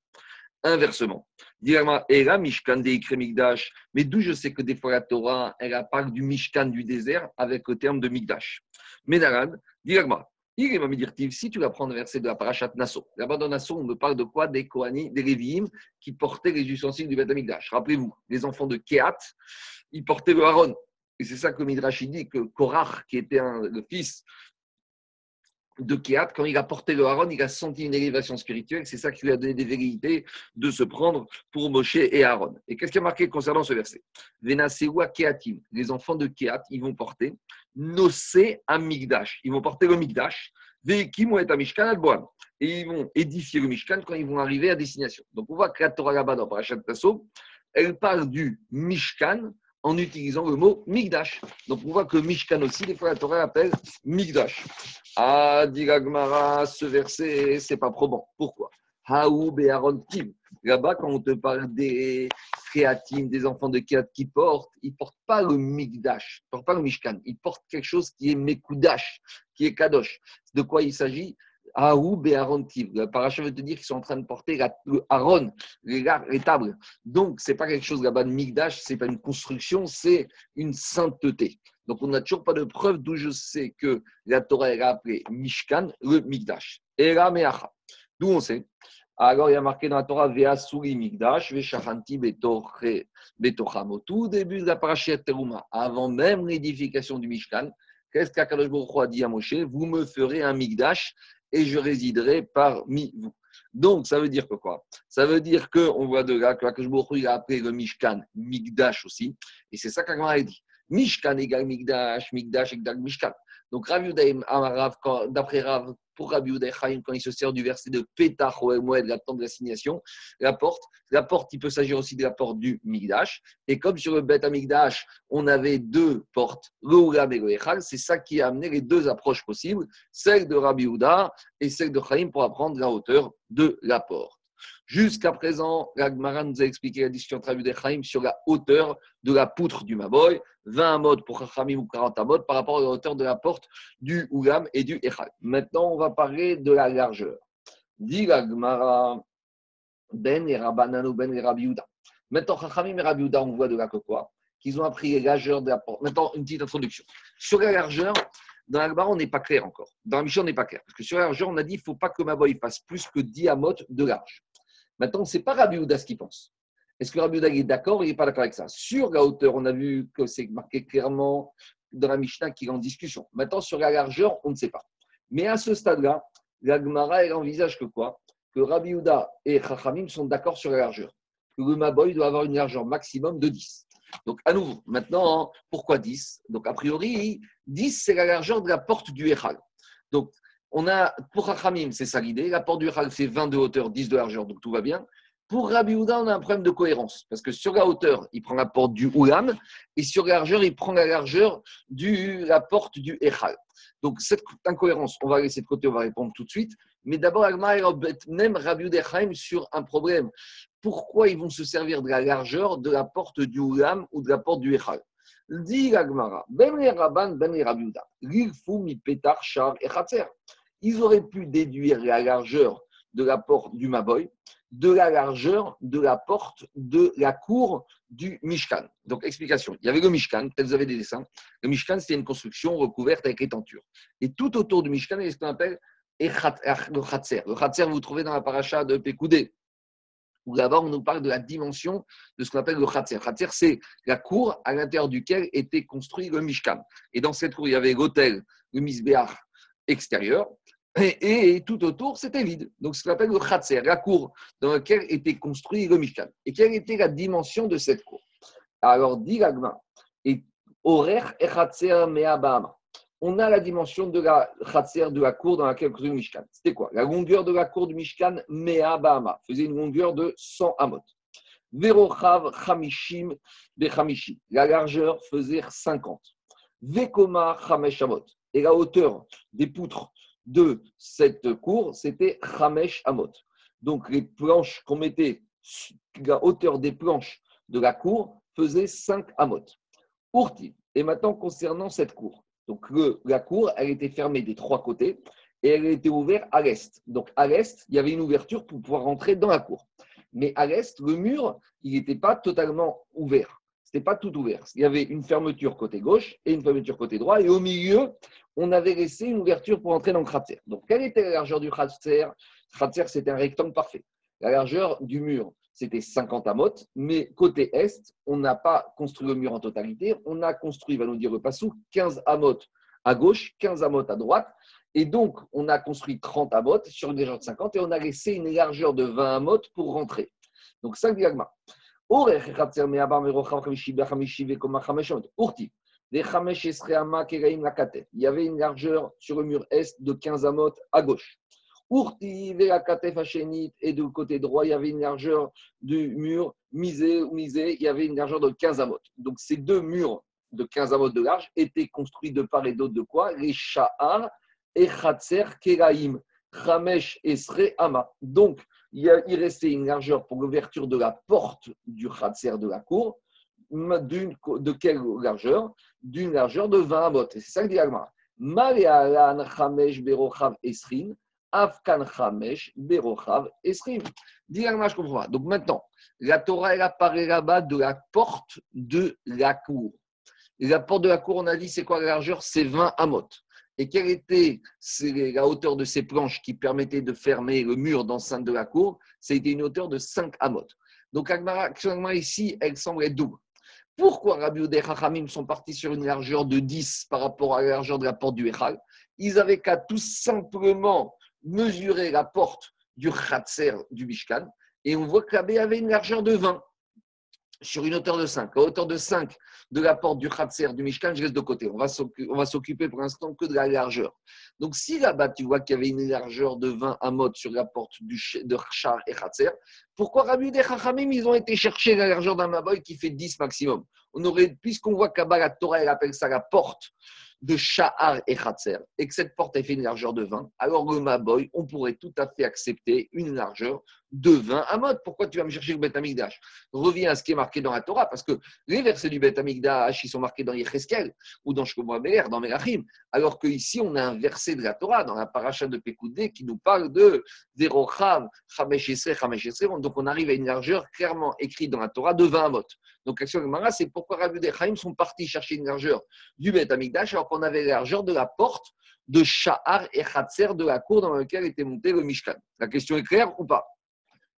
Inversement, Mishkan de Migdash. Mais d'où je sais que des fois la Torah, elle parle du Mishkan du désert avec le terme de Naran, il me dire, si tu vas prendre le verset de la parachat Nassau, là-bas dans Nassau, on me parle de quoi? Des Kohani, des Lévi'im qui portaient les ustensiles du Beth Rappelez-vous, les enfants de Kehat, ils portaient le Haron. Et c'est ça que Midrash dit que Korach, qui était le fils de Kéat, quand il a porté le Haron, il a senti une élévation spirituelle. C'est ça qui lui a donné des vérités de se prendre pour Moshe et Aaron. Et qu'est-ce qui a marqué concernant ce verset? Venasewa Keatim, les enfants de Kéat, ils vont porter Nosé Amigdash. Ils vont porter le Migdash. Vekim et Amishkan al Et ils vont édifier le Mishkan quand ils vont arriver à destination. Donc on voit que la Torah là-bas dans Tasso, elle parle du Mishkan en utilisant le mot Migdash. Donc on voit que Mishkan aussi, des fois la Torah appelle Migdash. Ah, dit ce verset, c'est pas probant. Pourquoi? Là-bas, quand on te parle des créatines, des enfants de Kéat qui portent, ils ne portent pas le Migdash, ils ne portent pas le Mishkan, ils portent quelque chose qui est Mekudash, qui est Kadosh. De quoi il s'agit? Aoub et Aaron Le paracha veut te dire qu'ils sont en train de porter la, Aaron, les, les, tables. Donc, ce n'est pas quelque chose là-bas de Migdash, ce n'est pas une construction, c'est une sainteté. Donc, on n'a toujours pas de preuve d'où je sais que la Torah a appelé Mishkan le Migdash. Et la Meacha. D'où on sait alors, il y a marqué dans la Torah, Ve'asuri Migdash, Ve'shachanti Betocham. Au tout début de la parashat Teruma, avant même l'édification du Mishkan, qu'est-ce qu'Akadosh Baruch a dit à Moshe Vous me ferez un Migdash et je résiderai parmi vous. Donc, ça veut dire que quoi? Ça veut dire qu'on voit de là que il a appelé le Mishkan Migdash aussi. Et c'est ça qu'Agmar a dit. Mishkan égale Migdash, Migdash égale Mishkan. Donc, Rav d'après Rav, pour Rabbi Chaim, quand il se sert du verset de Petach de la tente d'assignation, la porte, la porte, il peut s'agir aussi de la porte du Migdash. Et comme sur le Bet Migdash, on avait deux portes, le et le c'est ça qui a amené les deux approches possibles, celle de Rabbi et celle de Chaim pour apprendre la hauteur de la porte. Jusqu'à présent, Ragmara nous a expliqué la discussion entre Rabbi Chaim sur la hauteur de la poutre du Maboy, 20 modes pour Chachamim ou 40 modes par rapport à la hauteur de la porte du Oulam et du Echal. Maintenant, on va parler de la largeur. Dit Ragmara, Ben et Rabbanan ou Ben et Rabbi Maintenant, Chachamim et Rabbi on voit de là que quoi? Qu'ils ont appris la largeur de la porte. Maintenant, une petite introduction. Sur la largeur, dans l'Agmara, on n'est pas clair encore. Dans la Mishnah, on n'est pas clair. Parce que sur la largeur, on a dit qu'il ne faut pas que Maboy fasse plus que 10 amotes de large. Maintenant, ce n'est pas Rabbi Houda ce qu'il pense. Est-ce que Rabbi Houda est d'accord ou il n'est pas d'accord avec ça? Sur la hauteur, on a vu que c'est marqué clairement dans la Mishnah qu'il est en discussion. Maintenant, sur la largeur, on ne sait pas. Mais à ce stade-là, la Gemara, elle envisage que quoi? Que Rabbi Houda et Chachamim sont d'accord sur la largeur. Que le Maboy doit avoir une largeur maximum de 10. Donc, à nouveau, maintenant, pourquoi 10 Donc, a priori, 10, c'est la largeur de la porte du Echal. Donc, on a, pour Hachamim, c'est ça l'idée. La porte du Echal fait 20 de hauteur, 10 de largeur, donc tout va bien. Pour Rabbi Houda, on a un problème de cohérence. Parce que sur la hauteur, il prend la porte du Oulam, et sur la largeur, il prend la largeur de la porte du Echal. Donc, cette incohérence, on va laisser de côté, on va répondre tout de suite. Mais d'abord, même Rabbi Chaim sur un problème. Pourquoi ils vont se servir de la largeur de la porte du Oulam ou de la porte du Echal Dit Ben Rabban, Ben Rabbi mi Petar, Char Ils auraient pu déduire la largeur de la porte du Maboy de la largeur de la porte de la cour du Mishkan. Donc, explication. Il y avait le Mishkan, peut-être vous avez des dessins. Le Mishkan, c'était une construction recouverte avec les. Et tout autour du Mishkan, il y a ce qu'on appelle le Khatser. Le Khatser, vous trouvez dans la paracha de Pekoudé, où là-bas, on nous parle de la dimension de ce qu'on appelle le Khatser. Khatser, c'est la cour à l'intérieur duquel était construit le Mishkan. Et dans cette cour, il y avait l'hôtel, le Misbéach extérieur, et, tout autour, c'était vide. Donc, ce qu'on appelle le Khatser, la cour dans laquelle était construit le Mishkan. Et quelle était la dimension de cette cour? Alors, dit l'agma, et horaire et Khatser Meabama. On a la dimension de la Khatser, de la cour dans laquelle construit le Mishkan. C'était quoi? La longueur de la cour du Mishkan, Meabama, faisait une longueur de 100 amot. Verochav Chamishim Bechamishim. La largeur faisait 50. Vekoma Chamesh Et la hauteur des poutres de cette cour, c'était Hamesh Amot. Donc les planches qu'on mettait, la hauteur des planches de la cour faisait 5 Amot. Urti. Et maintenant, concernant cette cour. Donc la cour, elle était fermée des trois côtés et elle était ouverte à l'est. Donc à l'est, il y avait une ouverture pour pouvoir rentrer dans la cour. Mais à l'est, le mur, il n'était pas totalement ouvert. Ce n'était pas tout ouvert. Il y avait une fermeture côté gauche et une fermeture côté droit. Et au milieu, on avait laissé une ouverture pour entrer dans le Khatser. Donc, quelle était la largeur du Khatser? Khatser, c'était un rectangle parfait. La largeur du mur, c'était 50 amot, mais côté est, on n'a pas construit le mur en totalité. On a construit, va nous dire le passou, 15 amot à gauche, 15 amot à droite. Et donc, on a construit 30 amot sur une largeur de 50 et on a laissé une largeur de 20 amot pour rentrer. Donc, ça, diagma. Il y avait une largeur sur le mur est de 15 amot à gauche. et de côté droit, il y avait une largeur du mur misé ou misé, il y avait une largeur de 15 amot. Donc ces deux murs de 15 amot de large étaient construits de part et d'autre de quoi? Les Sha'ar et Khatser Keraim. Chamesh Esre Ama. Donc, il, restait une largeur pour l'ouverture de la porte du Khatser de la cour de quelle largeur? D'une largeur de 20 amot. C'est ça que dit Agmar. Malealan chamesh berochav esrin, afkan chamesh berochav esrin. Dit je comprends. Donc maintenant, la Torah, elle apparaît là-bas de la porte de la cour. la porte de la cour, on a dit, c'est quoi la largeur? C'est 20 amot. Et quelle était la hauteur de ces planches qui permettaient de fermer le mur d'enceinte de la cour? C'était une hauteur de 5 amot. Donc, Agmara, ici, elle semble être double. Pourquoi Rabbi et sont partis sur une largeur de 10 par rapport à la largeur de la porte du Echal Ils avaient qu'à tout simplement mesurer la porte du Khatser du Bishkan et on voit que la baie avait une largeur de 20 sur une hauteur de 5. À hauteur de 5 de la porte du Khatser du Mishkan, je laisse de côté. On va s'occuper pour l'instant que de la largeur. Donc, si là-bas, tu vois qu'il y avait une largeur de 20 à mode sur la porte du, de Char et Khatser, pourquoi Rabbi et Chachamim, ils ont été chercher la largeur d'un Maboy qui fait 10 maximum? On aurait, Puisqu'on voit qu'à la Torah, elle appelle ça la porte de Sha'ar et Khatser, et que cette porte a fait une largeur de 20, alors le Maboy, on pourrait tout à fait accepter une largeur de 20 à mode. Pourquoi tu vas me chercher le Beth Amikdash Reviens à ce qui est marqué dans la Torah, parce que les versets du Beth Amikdash, ils sont marqués dans Yecheskel ou dans Shkomo dans Merachim, alors qu'ici, on a un verset de la Torah, dans la paracha de Pekoudé, qui nous parle de Zerochav, Chamesh donc on arrive à une largeur clairement écrite dans la Torah de 20 amot. Donc l'action de Mara, c'est pourquoi Rabbi Chaim sont partis chercher une largeur du Beth Amikdash alors qu'on avait la largeur de la porte de Sha'ar et Khatser de la cour dans laquelle était monté le Mishkan. La question est claire ou pas?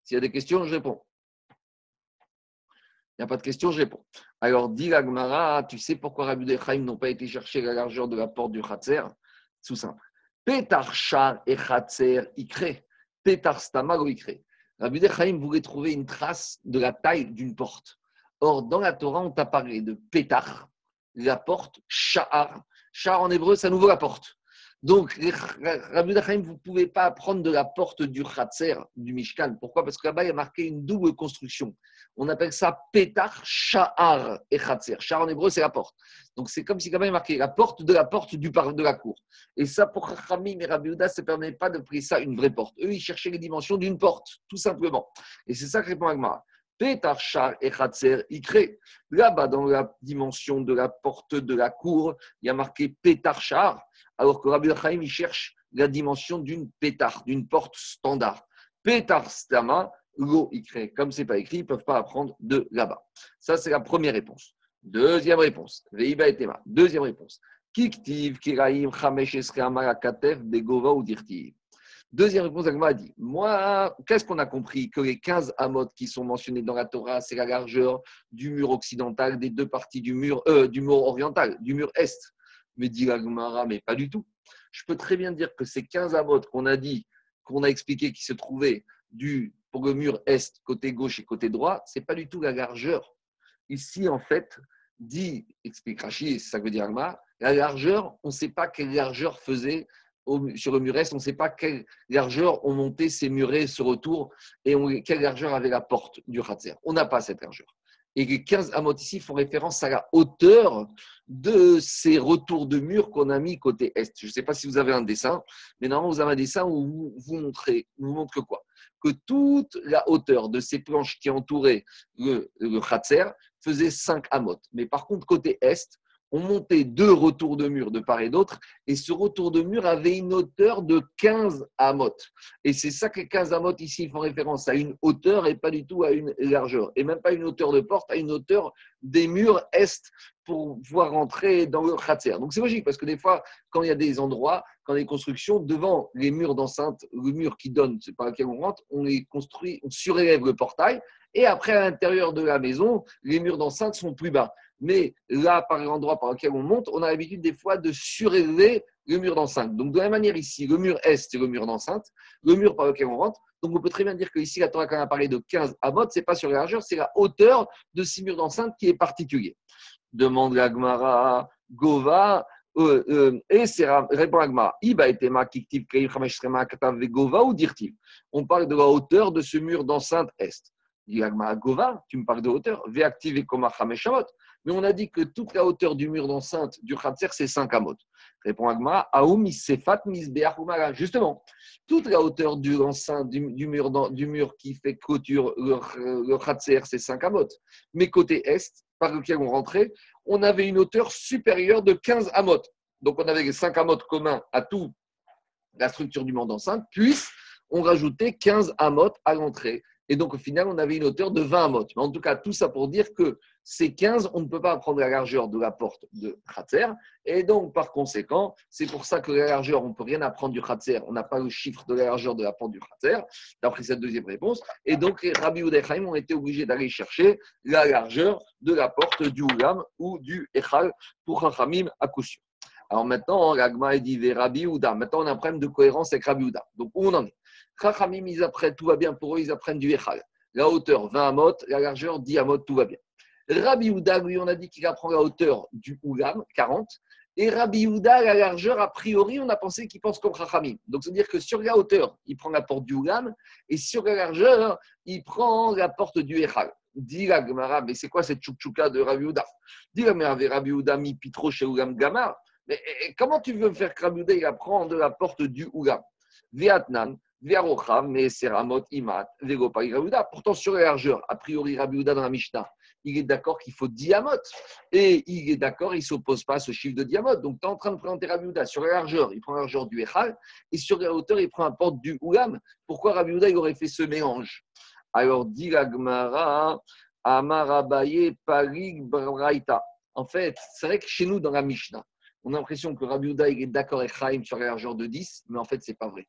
S'il y a des questions, je réponds. Il n'y a pas de questions, je réponds. Alors, la tu sais pourquoi Rabbi et Chaim n'ont pas été chercher la largeur de la porte du Khatser? Tout simple. Petar Shar et Khatser Ikre. Petar Stamag Ikre. Rabbi Chaim voulait trouver une trace de la taille d'une porte. Or, dans la Torah, on t'a parlé de Pétar, la porte, Sha'ar. Sha'ar en hébreu, ça nous vaut la porte. Donc, Rabbi Chaim, vous ne pouvez pas prendre de la porte du Khatser, du Mishkan. Pourquoi? Parce que là-bas, il y a marqué une double construction. On appelle ça Petar Sha'ar et Khatser. Sha'ar en hébreu, c'est la porte. Donc, c'est comme si là-bas, il y a marqué la porte de la porte du de la cour. Et ça, pour Chachamim et Rabbi ça ne permet pas de prendre ça une vraie porte. Eux, ils cherchaient les dimensions d'une porte, tout simplement. Et c'est ça que répond Agmara. Pétarchar et Khatser crée. Là-bas, dans la dimension de la porte de la cour, il y a marqué Pétarchar, alors que Rabbi Chaim, il cherche la dimension d'une pétard, d'une porte standard. Pétar stama, l'eau crée. Comme ce n'est pas écrit, ils ne peuvent pas apprendre de là-bas. Ça, c'est la première réponse. Deuxième réponse. Veiba et Tema. Deuxième réponse. Kiktiv, Kiraim, Chamesh, Esreama, Katef, Begova ou Dirtiv. Deuxième réponse, Agma a dit Moi, qu'est-ce qu'on a compris Que les 15 amotes qui sont mentionnés dans la Torah, c'est la largeur du mur occidental, des deux parties du mur, euh, du mur oriental, du mur est? Mais dit Agmara, mais pas du tout. Je peux très bien dire que ces 15 amotes qu'on a dit, qu'on a expliqué, qui se trouvaient du, pour le mur est, côté gauche et côté droit, c'est pas du tout la largeur. Ici, en fait, dit, explique Rachid, ça veut dire Agmara, la largeur, on ne sait pas quelle largeur faisait sur le muret, on ne sait pas quelle largeur ont monté ces murets, ce retour, et quelle largeur avait la porte du Khatser. On n'a pas cette largeur. Et les 15 amot ici font référence à la hauteur de ces retours de murs qu'on a mis côté est. Je ne sais pas si vous avez un dessin, mais normalement, vous avez un dessin où vous, vous montrez, vous montre quoi? Que toute la hauteur de ces planches qui entouraient le, le faisait 5 amot. Mais par contre, côté est, on montait deux retours de mur de part et d'autre, et ce retour de mur avait une hauteur de 15 amotes. Et c'est ça que 15 amotes ici font référence à une hauteur et pas du tout à une largeur. Et même pas une hauteur de porte, à une hauteur des murs est pour pouvoir rentrer dans le khatser. Donc c'est logique parce que des fois, quand il y a des endroits, quand il y a des constructions, devant les murs d'enceinte, le mur qui donne, c'est par lequel on rentre, on les construit, on surélève le portail, et après à l'intérieur de la maison, les murs d'enceinte sont plus bas. Mais là, par l'endroit par lequel on monte, on a l'habitude des fois de surélever le mur d'enceinte. Donc, de la même manière ici, le mur est, c'est le mur d'enceinte, le mur par lequel on rentre. Donc, on peut très bien dire que ici, la Torah, quand on a parlé de 15 amot, ce n'est pas sur la largeur, c'est la hauteur de ces murs d'enceinte qui est particulier. Demande l'Agmara, Gova, euh, euh, et c'est répond Agmara, Iba et Kiktiv, Gova ou Dirtiv? On parle de la hauteur de ce mur d'enceinte est. Dit Gova, tu me parles de hauteur, Ve'active et Koma mais on a dit que toute la hauteur du mur d'enceinte du Khatser, c'est 5 amot. Répond Agma, Aoum Sefat Justement, toute la hauteur du, mur, du mur qui fait clôture le, le Khatser, c'est 5 amot. Mais côté est, par lequel on rentrait, on avait une hauteur supérieure de 15 amot. Donc on avait les 5 amot communs à toute la structure du mur d'enceinte, puis on rajoutait 15 amot à l'entrée. Et donc, au final, on avait une hauteur de 20 amot. Mais en tout cas, tout ça pour dire que ces 15, on ne peut pas prendre la largeur de la porte de Khatser. Et donc, par conséquent, c'est pour ça que la largeur, on ne peut rien apprendre du Khatser. On n'a pas le chiffre de la largeur de la porte du Khatser, d'après cette deuxième réponse. Et donc, Rabbi Udechaim ont été obligés d'aller chercher la largeur de la porte du Ulam ou du Echal pour Chachamim à coup. Alors maintenant, l'Agma est dit Rabbi Uda. Maintenant, on a un problème de cohérence avec Rabbi Uda. Donc, où on en est? Chachamim, ils apprennent, tout va bien pour eux, ils apprennent du Echal. La hauteur 20 amot, la largeur 10 amot, tout va bien. Rabbi Houda, lui, on a dit qu'il apprend la hauteur du Oulam, 40. Et Rabbi Houda, la largeur, a priori, on a pensé qu'il pense comme Chachamim. Donc, c'est-à-dire que sur la hauteur, il prend la porte du Oulam, et sur la largeur, il prend la porte du Echal. Dit la Gemara, mais c'est quoi cette chouchouka de Rabbi Houda Dit la Rabbi Houda mi pitro chez Oulam Gamar. Mais comment tu veux faire que Rabbi Houda, il apprend de la porte du Oulam? Viatnan, Pourtant, sur la largeur, a priori, Rabbi Houda dans la Mishnah, il est d'accord qu'il faut diamote. Et il est d'accord, il ne s'oppose pas à ce chiffre de diamote. Donc, tu es en train de présenter Rabbi Houda sur la largeur, il prend la largeur du Echal, et sur la hauteur, il prend la porte du Oulam. Pourquoi Rabbi Houda il aurait fait ce mélange? Alors, dit la Gemara, Amarabaye Parig Braita. En fait, c'est vrai que chez nous, dans la Mishnah, on a l'impression que Rabbi Houda il est d'accord avec Chaim sur la largeur de 10, mais en fait, ce n'est pas vrai.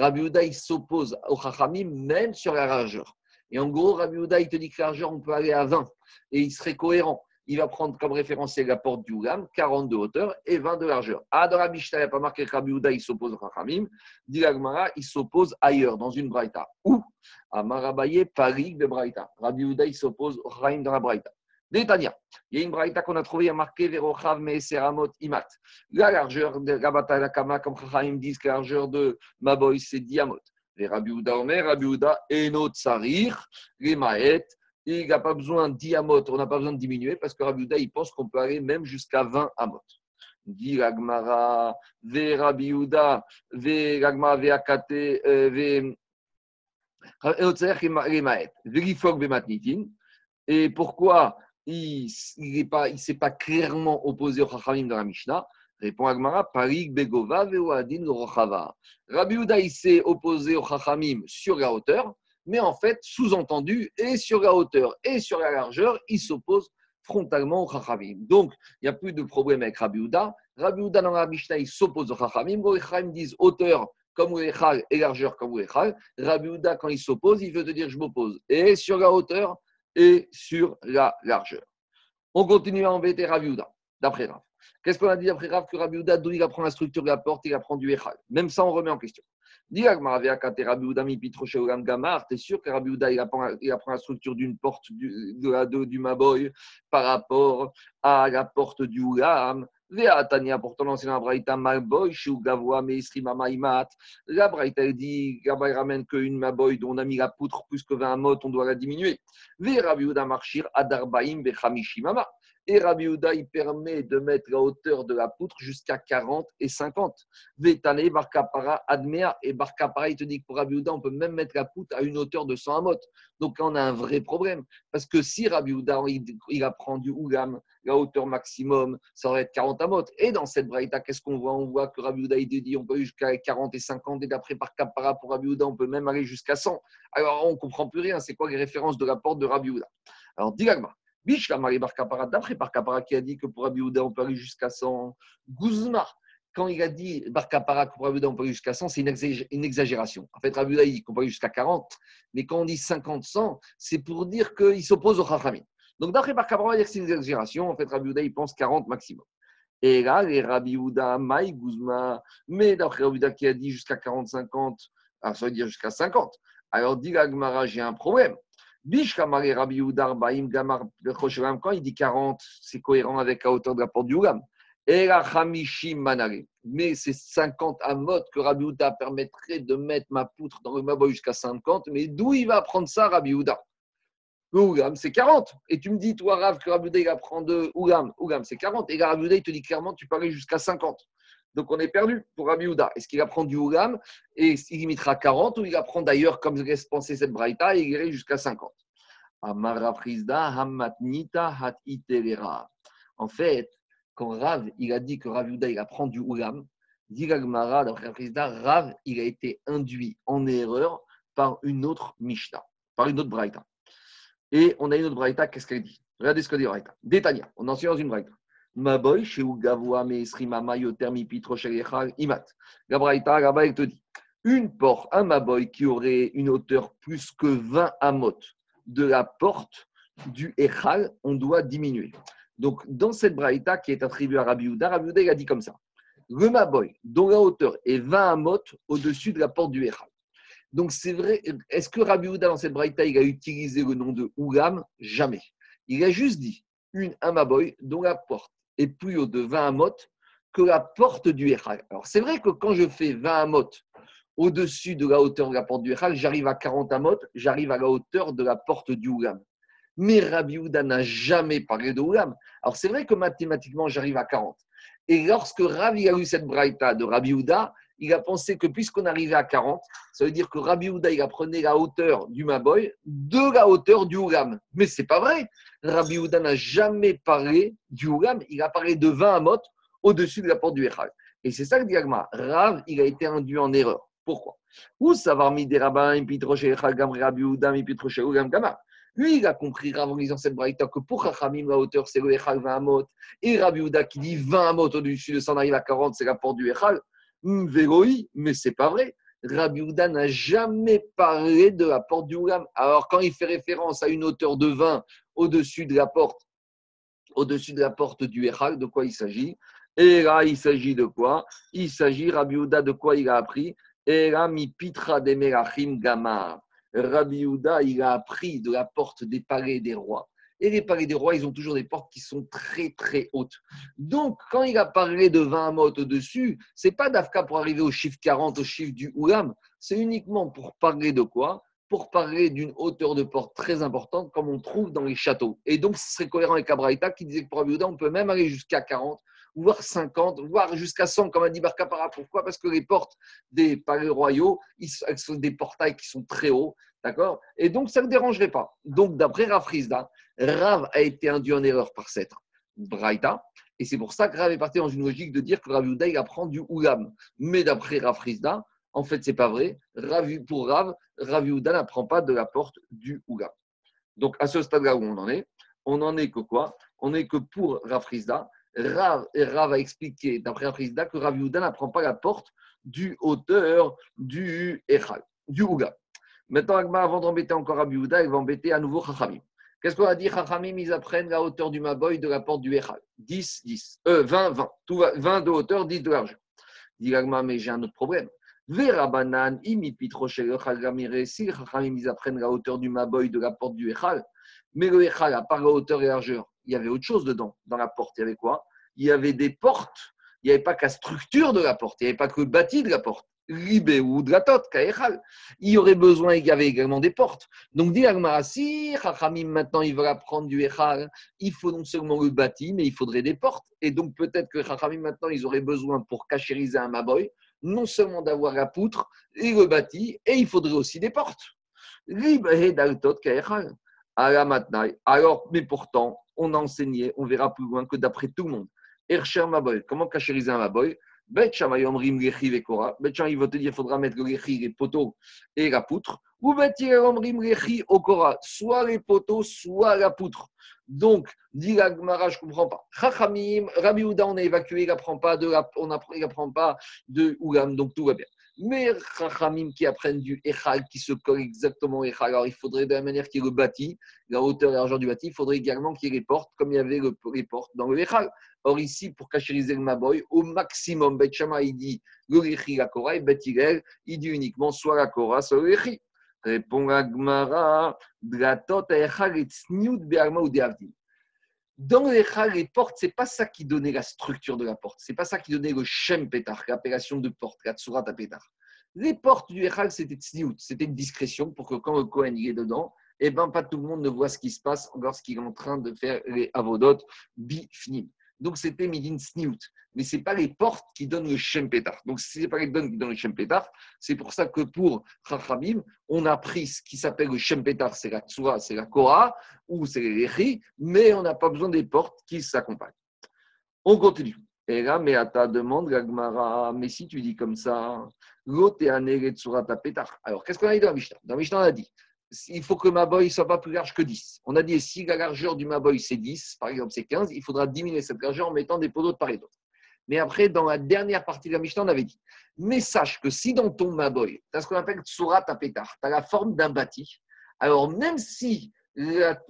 Rabbi Houda, il s'oppose au Chachamim même sur la largeur. Et en gros, Rabbi Houda, il te dit que la largeur, on peut aller à 20 et il serait cohérent. Il va prendre comme référence la porte du Oulam, 40 de hauteur et 20 de largeur. Ah, dans Rabbi il n'y a pas marqué que Rabbi Houda, il s'oppose au Chachamim. Dit il s'oppose ailleurs, dans une Braïta. Où À Marabaye, Paris de Braïta. Rabbi Houda, il s'oppose au Chachamim dans la Braïta. Détania. Il y a une braïta qu'on a trouvée marquée Verochav Meseramot Imat. La largeur de la Kama, comme Chachamim disent que la largeur de Maboy, c'est Diamot. Les Rabbi Uda Omer, Rabbi Uda, Enot Sarir, les Maet, il n'a pas besoin diamot, on n'a pas besoin de diminuer parce que Rabbi Uda, il pense qu'on peut aller même jusqu'à 20 amot. Dit Ragmara, Ve Rabbi Uda, Ve Ragmara, Ve Akate, Ve. Et pourquoi il ne s'est pas clairement opposé au Chachamim dans la Mishnah. Répond Agmara, Parik Begova Veoadin Rochava. Rabbi Uda, il s'est opposé au Chachamim sur la hauteur, mais en fait, sous-entendu, et sur la hauteur et sur la largeur, il s'oppose frontalement au Chachamim. Donc, il n'y a plus de problème avec Rabbi Uda. Rabbi Uda, dans la Mishnah, il s'oppose au Chachamim. Les Chachamim disent hauteur comme Ouechal et largeur comme Ouechal. Rabbi Uda, quand il s'oppose, il veut te dire je m'oppose et sur la hauteur sur la largeur. On continue à embêter Rabbi d'après Rav. Qu'est-ce qu'on a dit après Rav? Que Rabbi d'où il apprend la structure de la porte, il apprend du Echal. Même ça, on remet en question. Dis Rabbi Gamar, tu es sûr que Rabbi il apprend, il apprend la structure d'une porte du, de la, du Maboy par rapport à la porte du Ulam Tania, pourtant l'ancien Abraïta Malboy, Shu Gavoa, Mamaimat. La Braïta dit, Gabaï ramène qu'une Maboy dont on a mis la poutre plus que 20 mot, on doit la diminuer. Ve Rabiuda Marchir, Adarbaim, Bechamishimama. Et Rabbi Uda, il permet de mettre la hauteur de la poutre jusqu'à 40 et 50. Vetane, Barkapara, Admea. Et Barkapara, il te dit que pour Rabbi Uda, on peut même mettre la poutre à une hauteur de 100 amot. Donc là, on a un vrai problème. Parce que si Rabbi Uda, il, apprend du Ougam, la hauteur maximum, ça aurait être 40 amot. Et dans cette braïta, qu'est-ce qu'on voit? On voit que Rabbi Uda, il dit on peut aller jusqu'à 40 et 50. Et d'après Barkapara, pour Rabbi Uda, on peut même aller jusqu'à 100. Alors, on ne comprend plus rien. C'est quoi les références de la porte de Rabbi Uda Alors, Dilagma d'après Barkapara qui a dit que pour Rabbi on peut aller jusqu'à 100. Guzma, quand il a dit Barkapara que pour Rabbi on peut aller jusqu'à 100, c'est une exagération. En fait, Rabbi il peut aller jusqu'à 40, mais quand on dit 50, 100, c'est pour dire qu'il s'oppose au Chachamim. Donc d'après Barkapara, il dire que c'est une exagération. En fait, Rabbi il pense 40 maximum. Et là, les Rabbi Uda, Maï, Guzma, mais d'après Rabbi qui a dit jusqu'à 40, 50, ah, ça veut dire jusqu'à 50. Alors, dit Gagmara, j'ai un problème. Quand il dit 40, c'est cohérent avec la hauteur de la porte du Manare. Mais c'est 50 amot que Rabbi Uda permettrait de mettre ma poutre dans le Maboy jusqu'à 50. Mais d'où il va apprendre ça, Rabbi Uda Le c'est 40. Et tu me dis, toi, Rav, que Rabbi Uda, il apprend de Ougam. Ougam, c'est 40. Et Rabbi Uda, il te dit clairement, tu aller jusqu'à 50. Donc on est perdu pour Rabbi Uda. Est-ce qu'il apprend du Ougam et il limitera 40 ou il apprend d'ailleurs, comme laisse penser cette Braïta, et il irait jusqu'à 50 En fait, quand Rav il a dit que Rabbi Uda il apprend du Ougam, dit Rav il a été induit en erreur par une autre Mishnah, par une autre Braïta. Et on a une autre Braïta, qu'est-ce qu'elle dit? Regardez ce que dit Braïta. Détania, on en suit dans une Braïta. Maboy, chez Ugavoa, Yotermi, Imat. Gabraïta, là te dit une porte, un Maboy qui aurait une hauteur plus que 20 amot de la porte du Echal, on doit diminuer. Donc, dans cette braïta qui est attribuée à Rabbi Uda, Rabbi Uda il a dit comme ça le Maboy, dont la hauteur est 20 amot au-dessus de la porte du Echal. Donc, c'est vrai, est-ce que Rabbi Uda, dans cette braïta, il a utilisé le nom de Ougam? Jamais. Il a juste dit une Amaboy dont la porte est plus haut de 20 amot que la porte du Echal. Alors, c'est vrai que quand je fais 20 amot au-dessus de la hauteur de la porte du Echal, j'arrive à 40 amot, j'arrive à la hauteur de la porte du Oulam. Mais Rabbi Houda n'a jamais parlé de Oulam. Alors, c'est vrai que mathématiquement, j'arrive à 40. Et lorsque Rabbi a eu cette braïta de Rabbi Houda, il a pensé que puisqu'on arrivait à 40, ça veut dire que Rabbi Houda, il apprenait la hauteur du Maboy de la hauteur du Oulam. Mais c'est pas vrai. Rabbi Houda n'a jamais parlé du Oulam, il a parlé de 20 amot au-dessus de la porte du Echal. Et c'est ça que dit Agma. Rav, il a été induit en erreur. Pourquoi? Où savoir mis des rabbins, Rabbi Houda, Gama? Lui, il a compris en lisant cette braïta que pour Chachamim, la hauteur, c'est le Echal 20 amot. Et Rabbi Houda qui dit 20 amot au-dessus de 100 arrive à 40, c'est la porte du Echal. Véroi, mais c'est pas vrai. Rabbi Houda n'a jamais parlé de la porte du Oulam. Alors, quand il fait référence à une hauteur de 20 au-dessus de la porte, au-dessus de la porte du Echal, de quoi il s'agit? Et là, il s'agit de quoi? Il s'agit, Rabbi Houda, de quoi il a appris? Et là, mi pitra de Melachim Gamar. Rabbi Houda, il a appris de la porte des palais des rois. Et les palais des rois, ils ont toujours des portes qui sont très, très hautes. Donc, quand il a parlé de 20 mots au-dessus, c'est pas d'Afka pour arriver au chiffre 40, au chiffre du Oulam. C'est uniquement pour parler de quoi? Pour parler d'une hauteur de porte très importante, comme on trouve dans les châteaux. Et donc, ce serait cohérent avec Abraïta qui disait que pour Abiouda, on peut même aller jusqu'à 40, voire 50, voire jusqu'à 100, comme a dit Barcapara. Pourquoi? Parce que les portes des palais royaux, elles sont des portails qui sont très hauts, d'accord? Et donc, ça ne dérangerait pas. Donc, d'après Rafrizda, Rav a été induit en erreur par cette Braïta. Et c'est pour ça que Rav est parti dans une logique de dire que Rav il apprend du Oulam. Mais d'après Rafrizda, en fait, c'est pas vrai. pour Rav, Rav n'apprend pas de la porte du Ouga. Donc, à ce stade-là où on en est, on n'en est que quoi? On est que pour Rav Rav, et Rav a expliqué, d'après Rav que Rav n'apprend pas la porte du hauteur du Echal, du. Maintenant, avant d'embêter encore Rav il va embêter à nouveau Chachamim. Qu'est-ce qu'on a dit? Chachamim, ils apprennent la hauteur du Maboy de la porte du Echal. 10, 10. Euh, 20, 20. Tout va, 20 de hauteur, 10 de largeur. Dit mais j'ai un autre problème. Verabanan, si Chachamim, ils apprennent la hauteur du Maboy de la porte du Echal. Mais le Echal, à part la hauteur et la largeur, il y avait autre chose dedans, dans la porte. Il y avait quoi? Il y avait des portes. Il n'y avait pas qu'à structure de la porte. Il n'y avait pas que le bâti de la porte. Ou tote, Il y aurait besoin, il y avait également des portes. Donc, dit si Chachamim maintenant ils veulent apprendre du Echal, il faut non seulement le bâti, mais il faudrait des portes. Et donc, peut-être que Chachamim maintenant ils auraient besoin pour cachériser un Maboy, non seulement d'avoir la poutre et le bâti, et il faudrait aussi des portes. Alors, mais pourtant, on a enseigné, on verra plus loin que d'après tout le monde. Ercher Maboy, comment cachériser un Maboy? Bet il va te dire qu'il faudra mettre le les poteaux et la poutre. Ou Bet Okora, soit les poteaux, soit la poutre. Donc, dit la je ne comprends pas. Chachamim, Rabbi Ouda, on a évacué, il n'apprend pas de, on apprend pas de Oulam, donc tout va bien. Mais Chachamim qui apprennent du Echal, qui se colle exactement au Echal, alors il faudrait de la manière qu'il le bâti, la hauteur et l'argent du bâti, il faudrait également qu'il les portes, comme il y avait les portes dans le Echal. Or ici, pour cachériser le Maboy, au maximum, Bet Shama, il dit le la Korah, et il dit uniquement soit la Korah, soit le Rechi. Répond la Gemara, Dratot, Echal, et Tsniut, Be'arma ou Deavdin. Dans les les portes, ce n'est pas ça qui donnait la structure de la porte. Ce n'est pas ça qui donnait le Shem Petar, l'appellation de porte, la Tsurat Petar. Les portes du Echal, c'était Tzniut, c'était une discrétion pour que quand le Kohen est dedans, eh ben, pas tout le monde ne voit ce qui se passe lorsqu'il est en train de faire les avodot bifnim. Donc c'était Midin Sniout. Mais ce n'est pas les portes qui donnent le Shem Petar. Donc ce n'est pas les portes qui donnent le Shem Petar. C'est pour ça que pour Chachamim, on a pris ce qui s'appelle le Shem Petar, c'est la Tsura, c'est la Korah, ou c'est les mais on n'a pas besoin des portes qui s'accompagnent. On continue. Et là, mais à ta demande, Gagmara, mais si tu dis comme ça, l'autre est Petar. Alors qu'est-ce qu'on a dit dans la Mishnah? Dans Mishnah, on a dit il faut que ma boy ne soit pas plus large que 10. On a dit si la largeur du ma boy c'est 10, par exemple c'est 15, il faudra diminuer cette largeur en mettant des poteaux de part et d'autre. Mais après, dans la dernière partie de la Mishnah, on avait dit mais sache que si dans ton maboy, tu as ce qu'on appelle surat pétard, tu as la forme d'un bâti, alors même si la,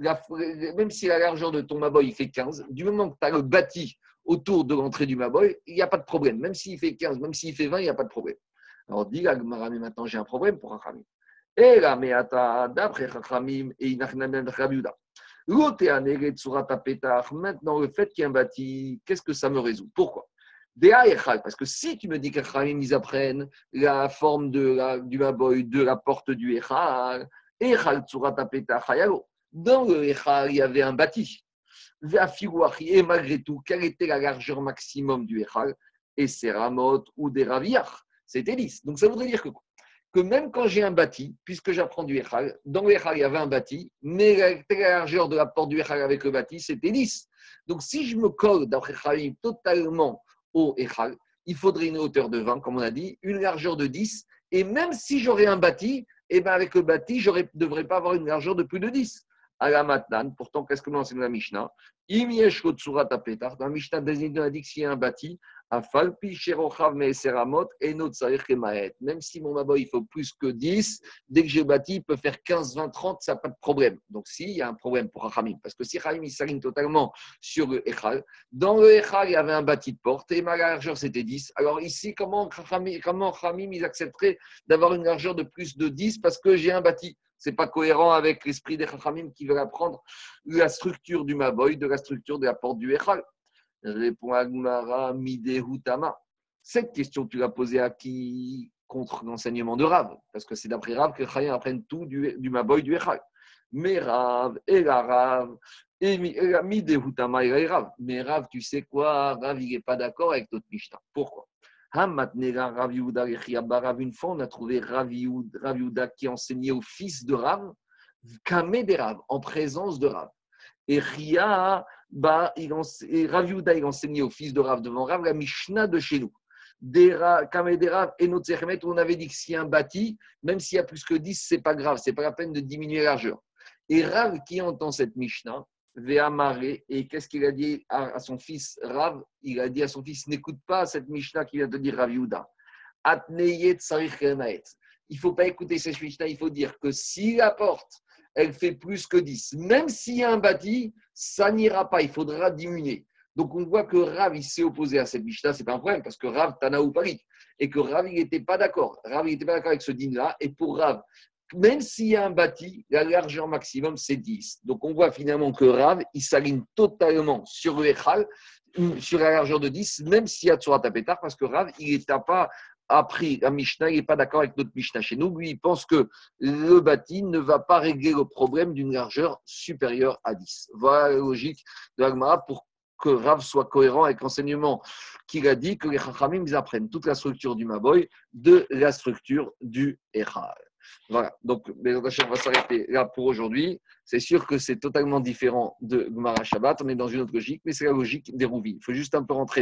même si la largeur de ton maboy fait 15, du moment que tu as le bâti autour de l'entrée du maboy, il n'y a pas de problème. Même s'il fait 15, même s'il fait 20, il n'y a pas de problème. Alors dis la mais maintenant j'ai un problème pour Rachamim. Et la meata, d'après Chachamim et Inachnanen Rabiuda. Maintenant, le fait qu'il y ait un bâti, qu'est-ce que ça me résout? Pourquoi? Parce que si tu me dis que ils apprennent la forme de la, du maboy, de la porte du Echal, Echal Dans le Echal, il y avait un bâti. Et malgré tout, quelle était la largeur maximum du Echal? Et c'est Ramot ou des Raviach. C'était 10. Donc ça voudrait dire que quoi? Que même quand j'ai un bâti, puisque j'apprends du Echal, dans le Echal, il y avait un bâti, mais la largeur de la porte du Echal avec le bâti, c'était 10. Donc, si je me colle d'après Khalim totalement au Echal, il faudrait une hauteur de 20, comme on a dit, une largeur de 10, et même si j'aurais un bâti, eh ben avec le bâti, je ne devrais pas avoir une largeur de plus de 10. À la pourtant, qu'est-ce que nous enseigne la Mishnah? Dans la Mishnah, a que s'il y a un bâti, même si mon maboy il faut plus que 10, dès que j'ai bâti, il peut faire 15, 20, 30, ça n'a pas de problème. Donc, si, il y a un problème pour Rachamim. Parce que si Rachamim il s'aligne totalement sur le Echal, dans le Echal, il y avait un bâti de porte et ma largeur c'était 10. Alors, ici, comment Rachamim, comment ils accepteraient d'avoir une largeur de plus de 10 parce que j'ai un bâti? C'est pas cohérent avec l'esprit des Chachamim qui veulent apprendre la structure du Maboy de la structure de la porte du Echal. Répond Agmara Midehutama. Cette question, tu l'as posée à qui contre l'enseignement de Rav? Parce que c'est d'après Rav que les Chachamim apprennent tout du, Maboy du Echal. Mais Rav, et la Rav, et Midehutama et Rav. Mais Rav, tu sais quoi? Rav, il n'est pas d'accord avec notre Mishnah. Pourquoi? Une fois, on a trouvé Rav Yehuda qui enseignait au fils de Rav, Kamé des Rav, en présence de Rav. Et Ria, bah, il enseignait au fils de Rav devant Rav la Mishnah de chez nous. Kamé et notre on avait dit que a un bâti, même s'il y a plus que 10, c'est pas grave, c'est pas la peine de diminuer la largeur. Et Rav qui entend cette Mishnah. Et qu'est-ce qu'il a dit à, son fils Rav? Il a dit à son fils N'écoute pas cette Mishnah qui vient de dire Rav Yuda. Il ne faut pas écouter cette Mishnah, il faut dire que si la porte, elle fait plus que 10, même s'il y a un bâti, ça n'ira pas, il faudra diminuer. Donc on voit que Rav, s'est opposé à cette Mishnah, c'est pas un problème, parce que Rav, Tanaou Paris, et que Rav, n'était pas d'accord. Rav, n'était pas d'accord avec ce dîner-là, et pour Rav, même s'il y a un bâti, la largeur maximum, c'est 10. Donc, on voit finalement que Rav, il s'aligne totalement sur le sur la largeur de 10, même s'il y a Tsurat Tapetar, parce que Rav, il n'a pas appris la Mishnah, il n'est pas d'accord avec notre Mishnah chez nous. Lui, il pense que le bâti ne va pas régler le problème d'une largeur supérieure à 10. Voilà la logique de l'Agmara pour que Rav soit cohérent avec l'enseignement qu'il a dit que les Chachamim apprennent toute la structure du Maboy de la structure du Echal. Voilà, donc on va s'arrêter là pour aujourd'hui. C'est sûr que c'est totalement différent de Gmara Shabbat. On est dans une autre logique, mais c'est la logique des Rouvi. Il faut juste un peu rentrer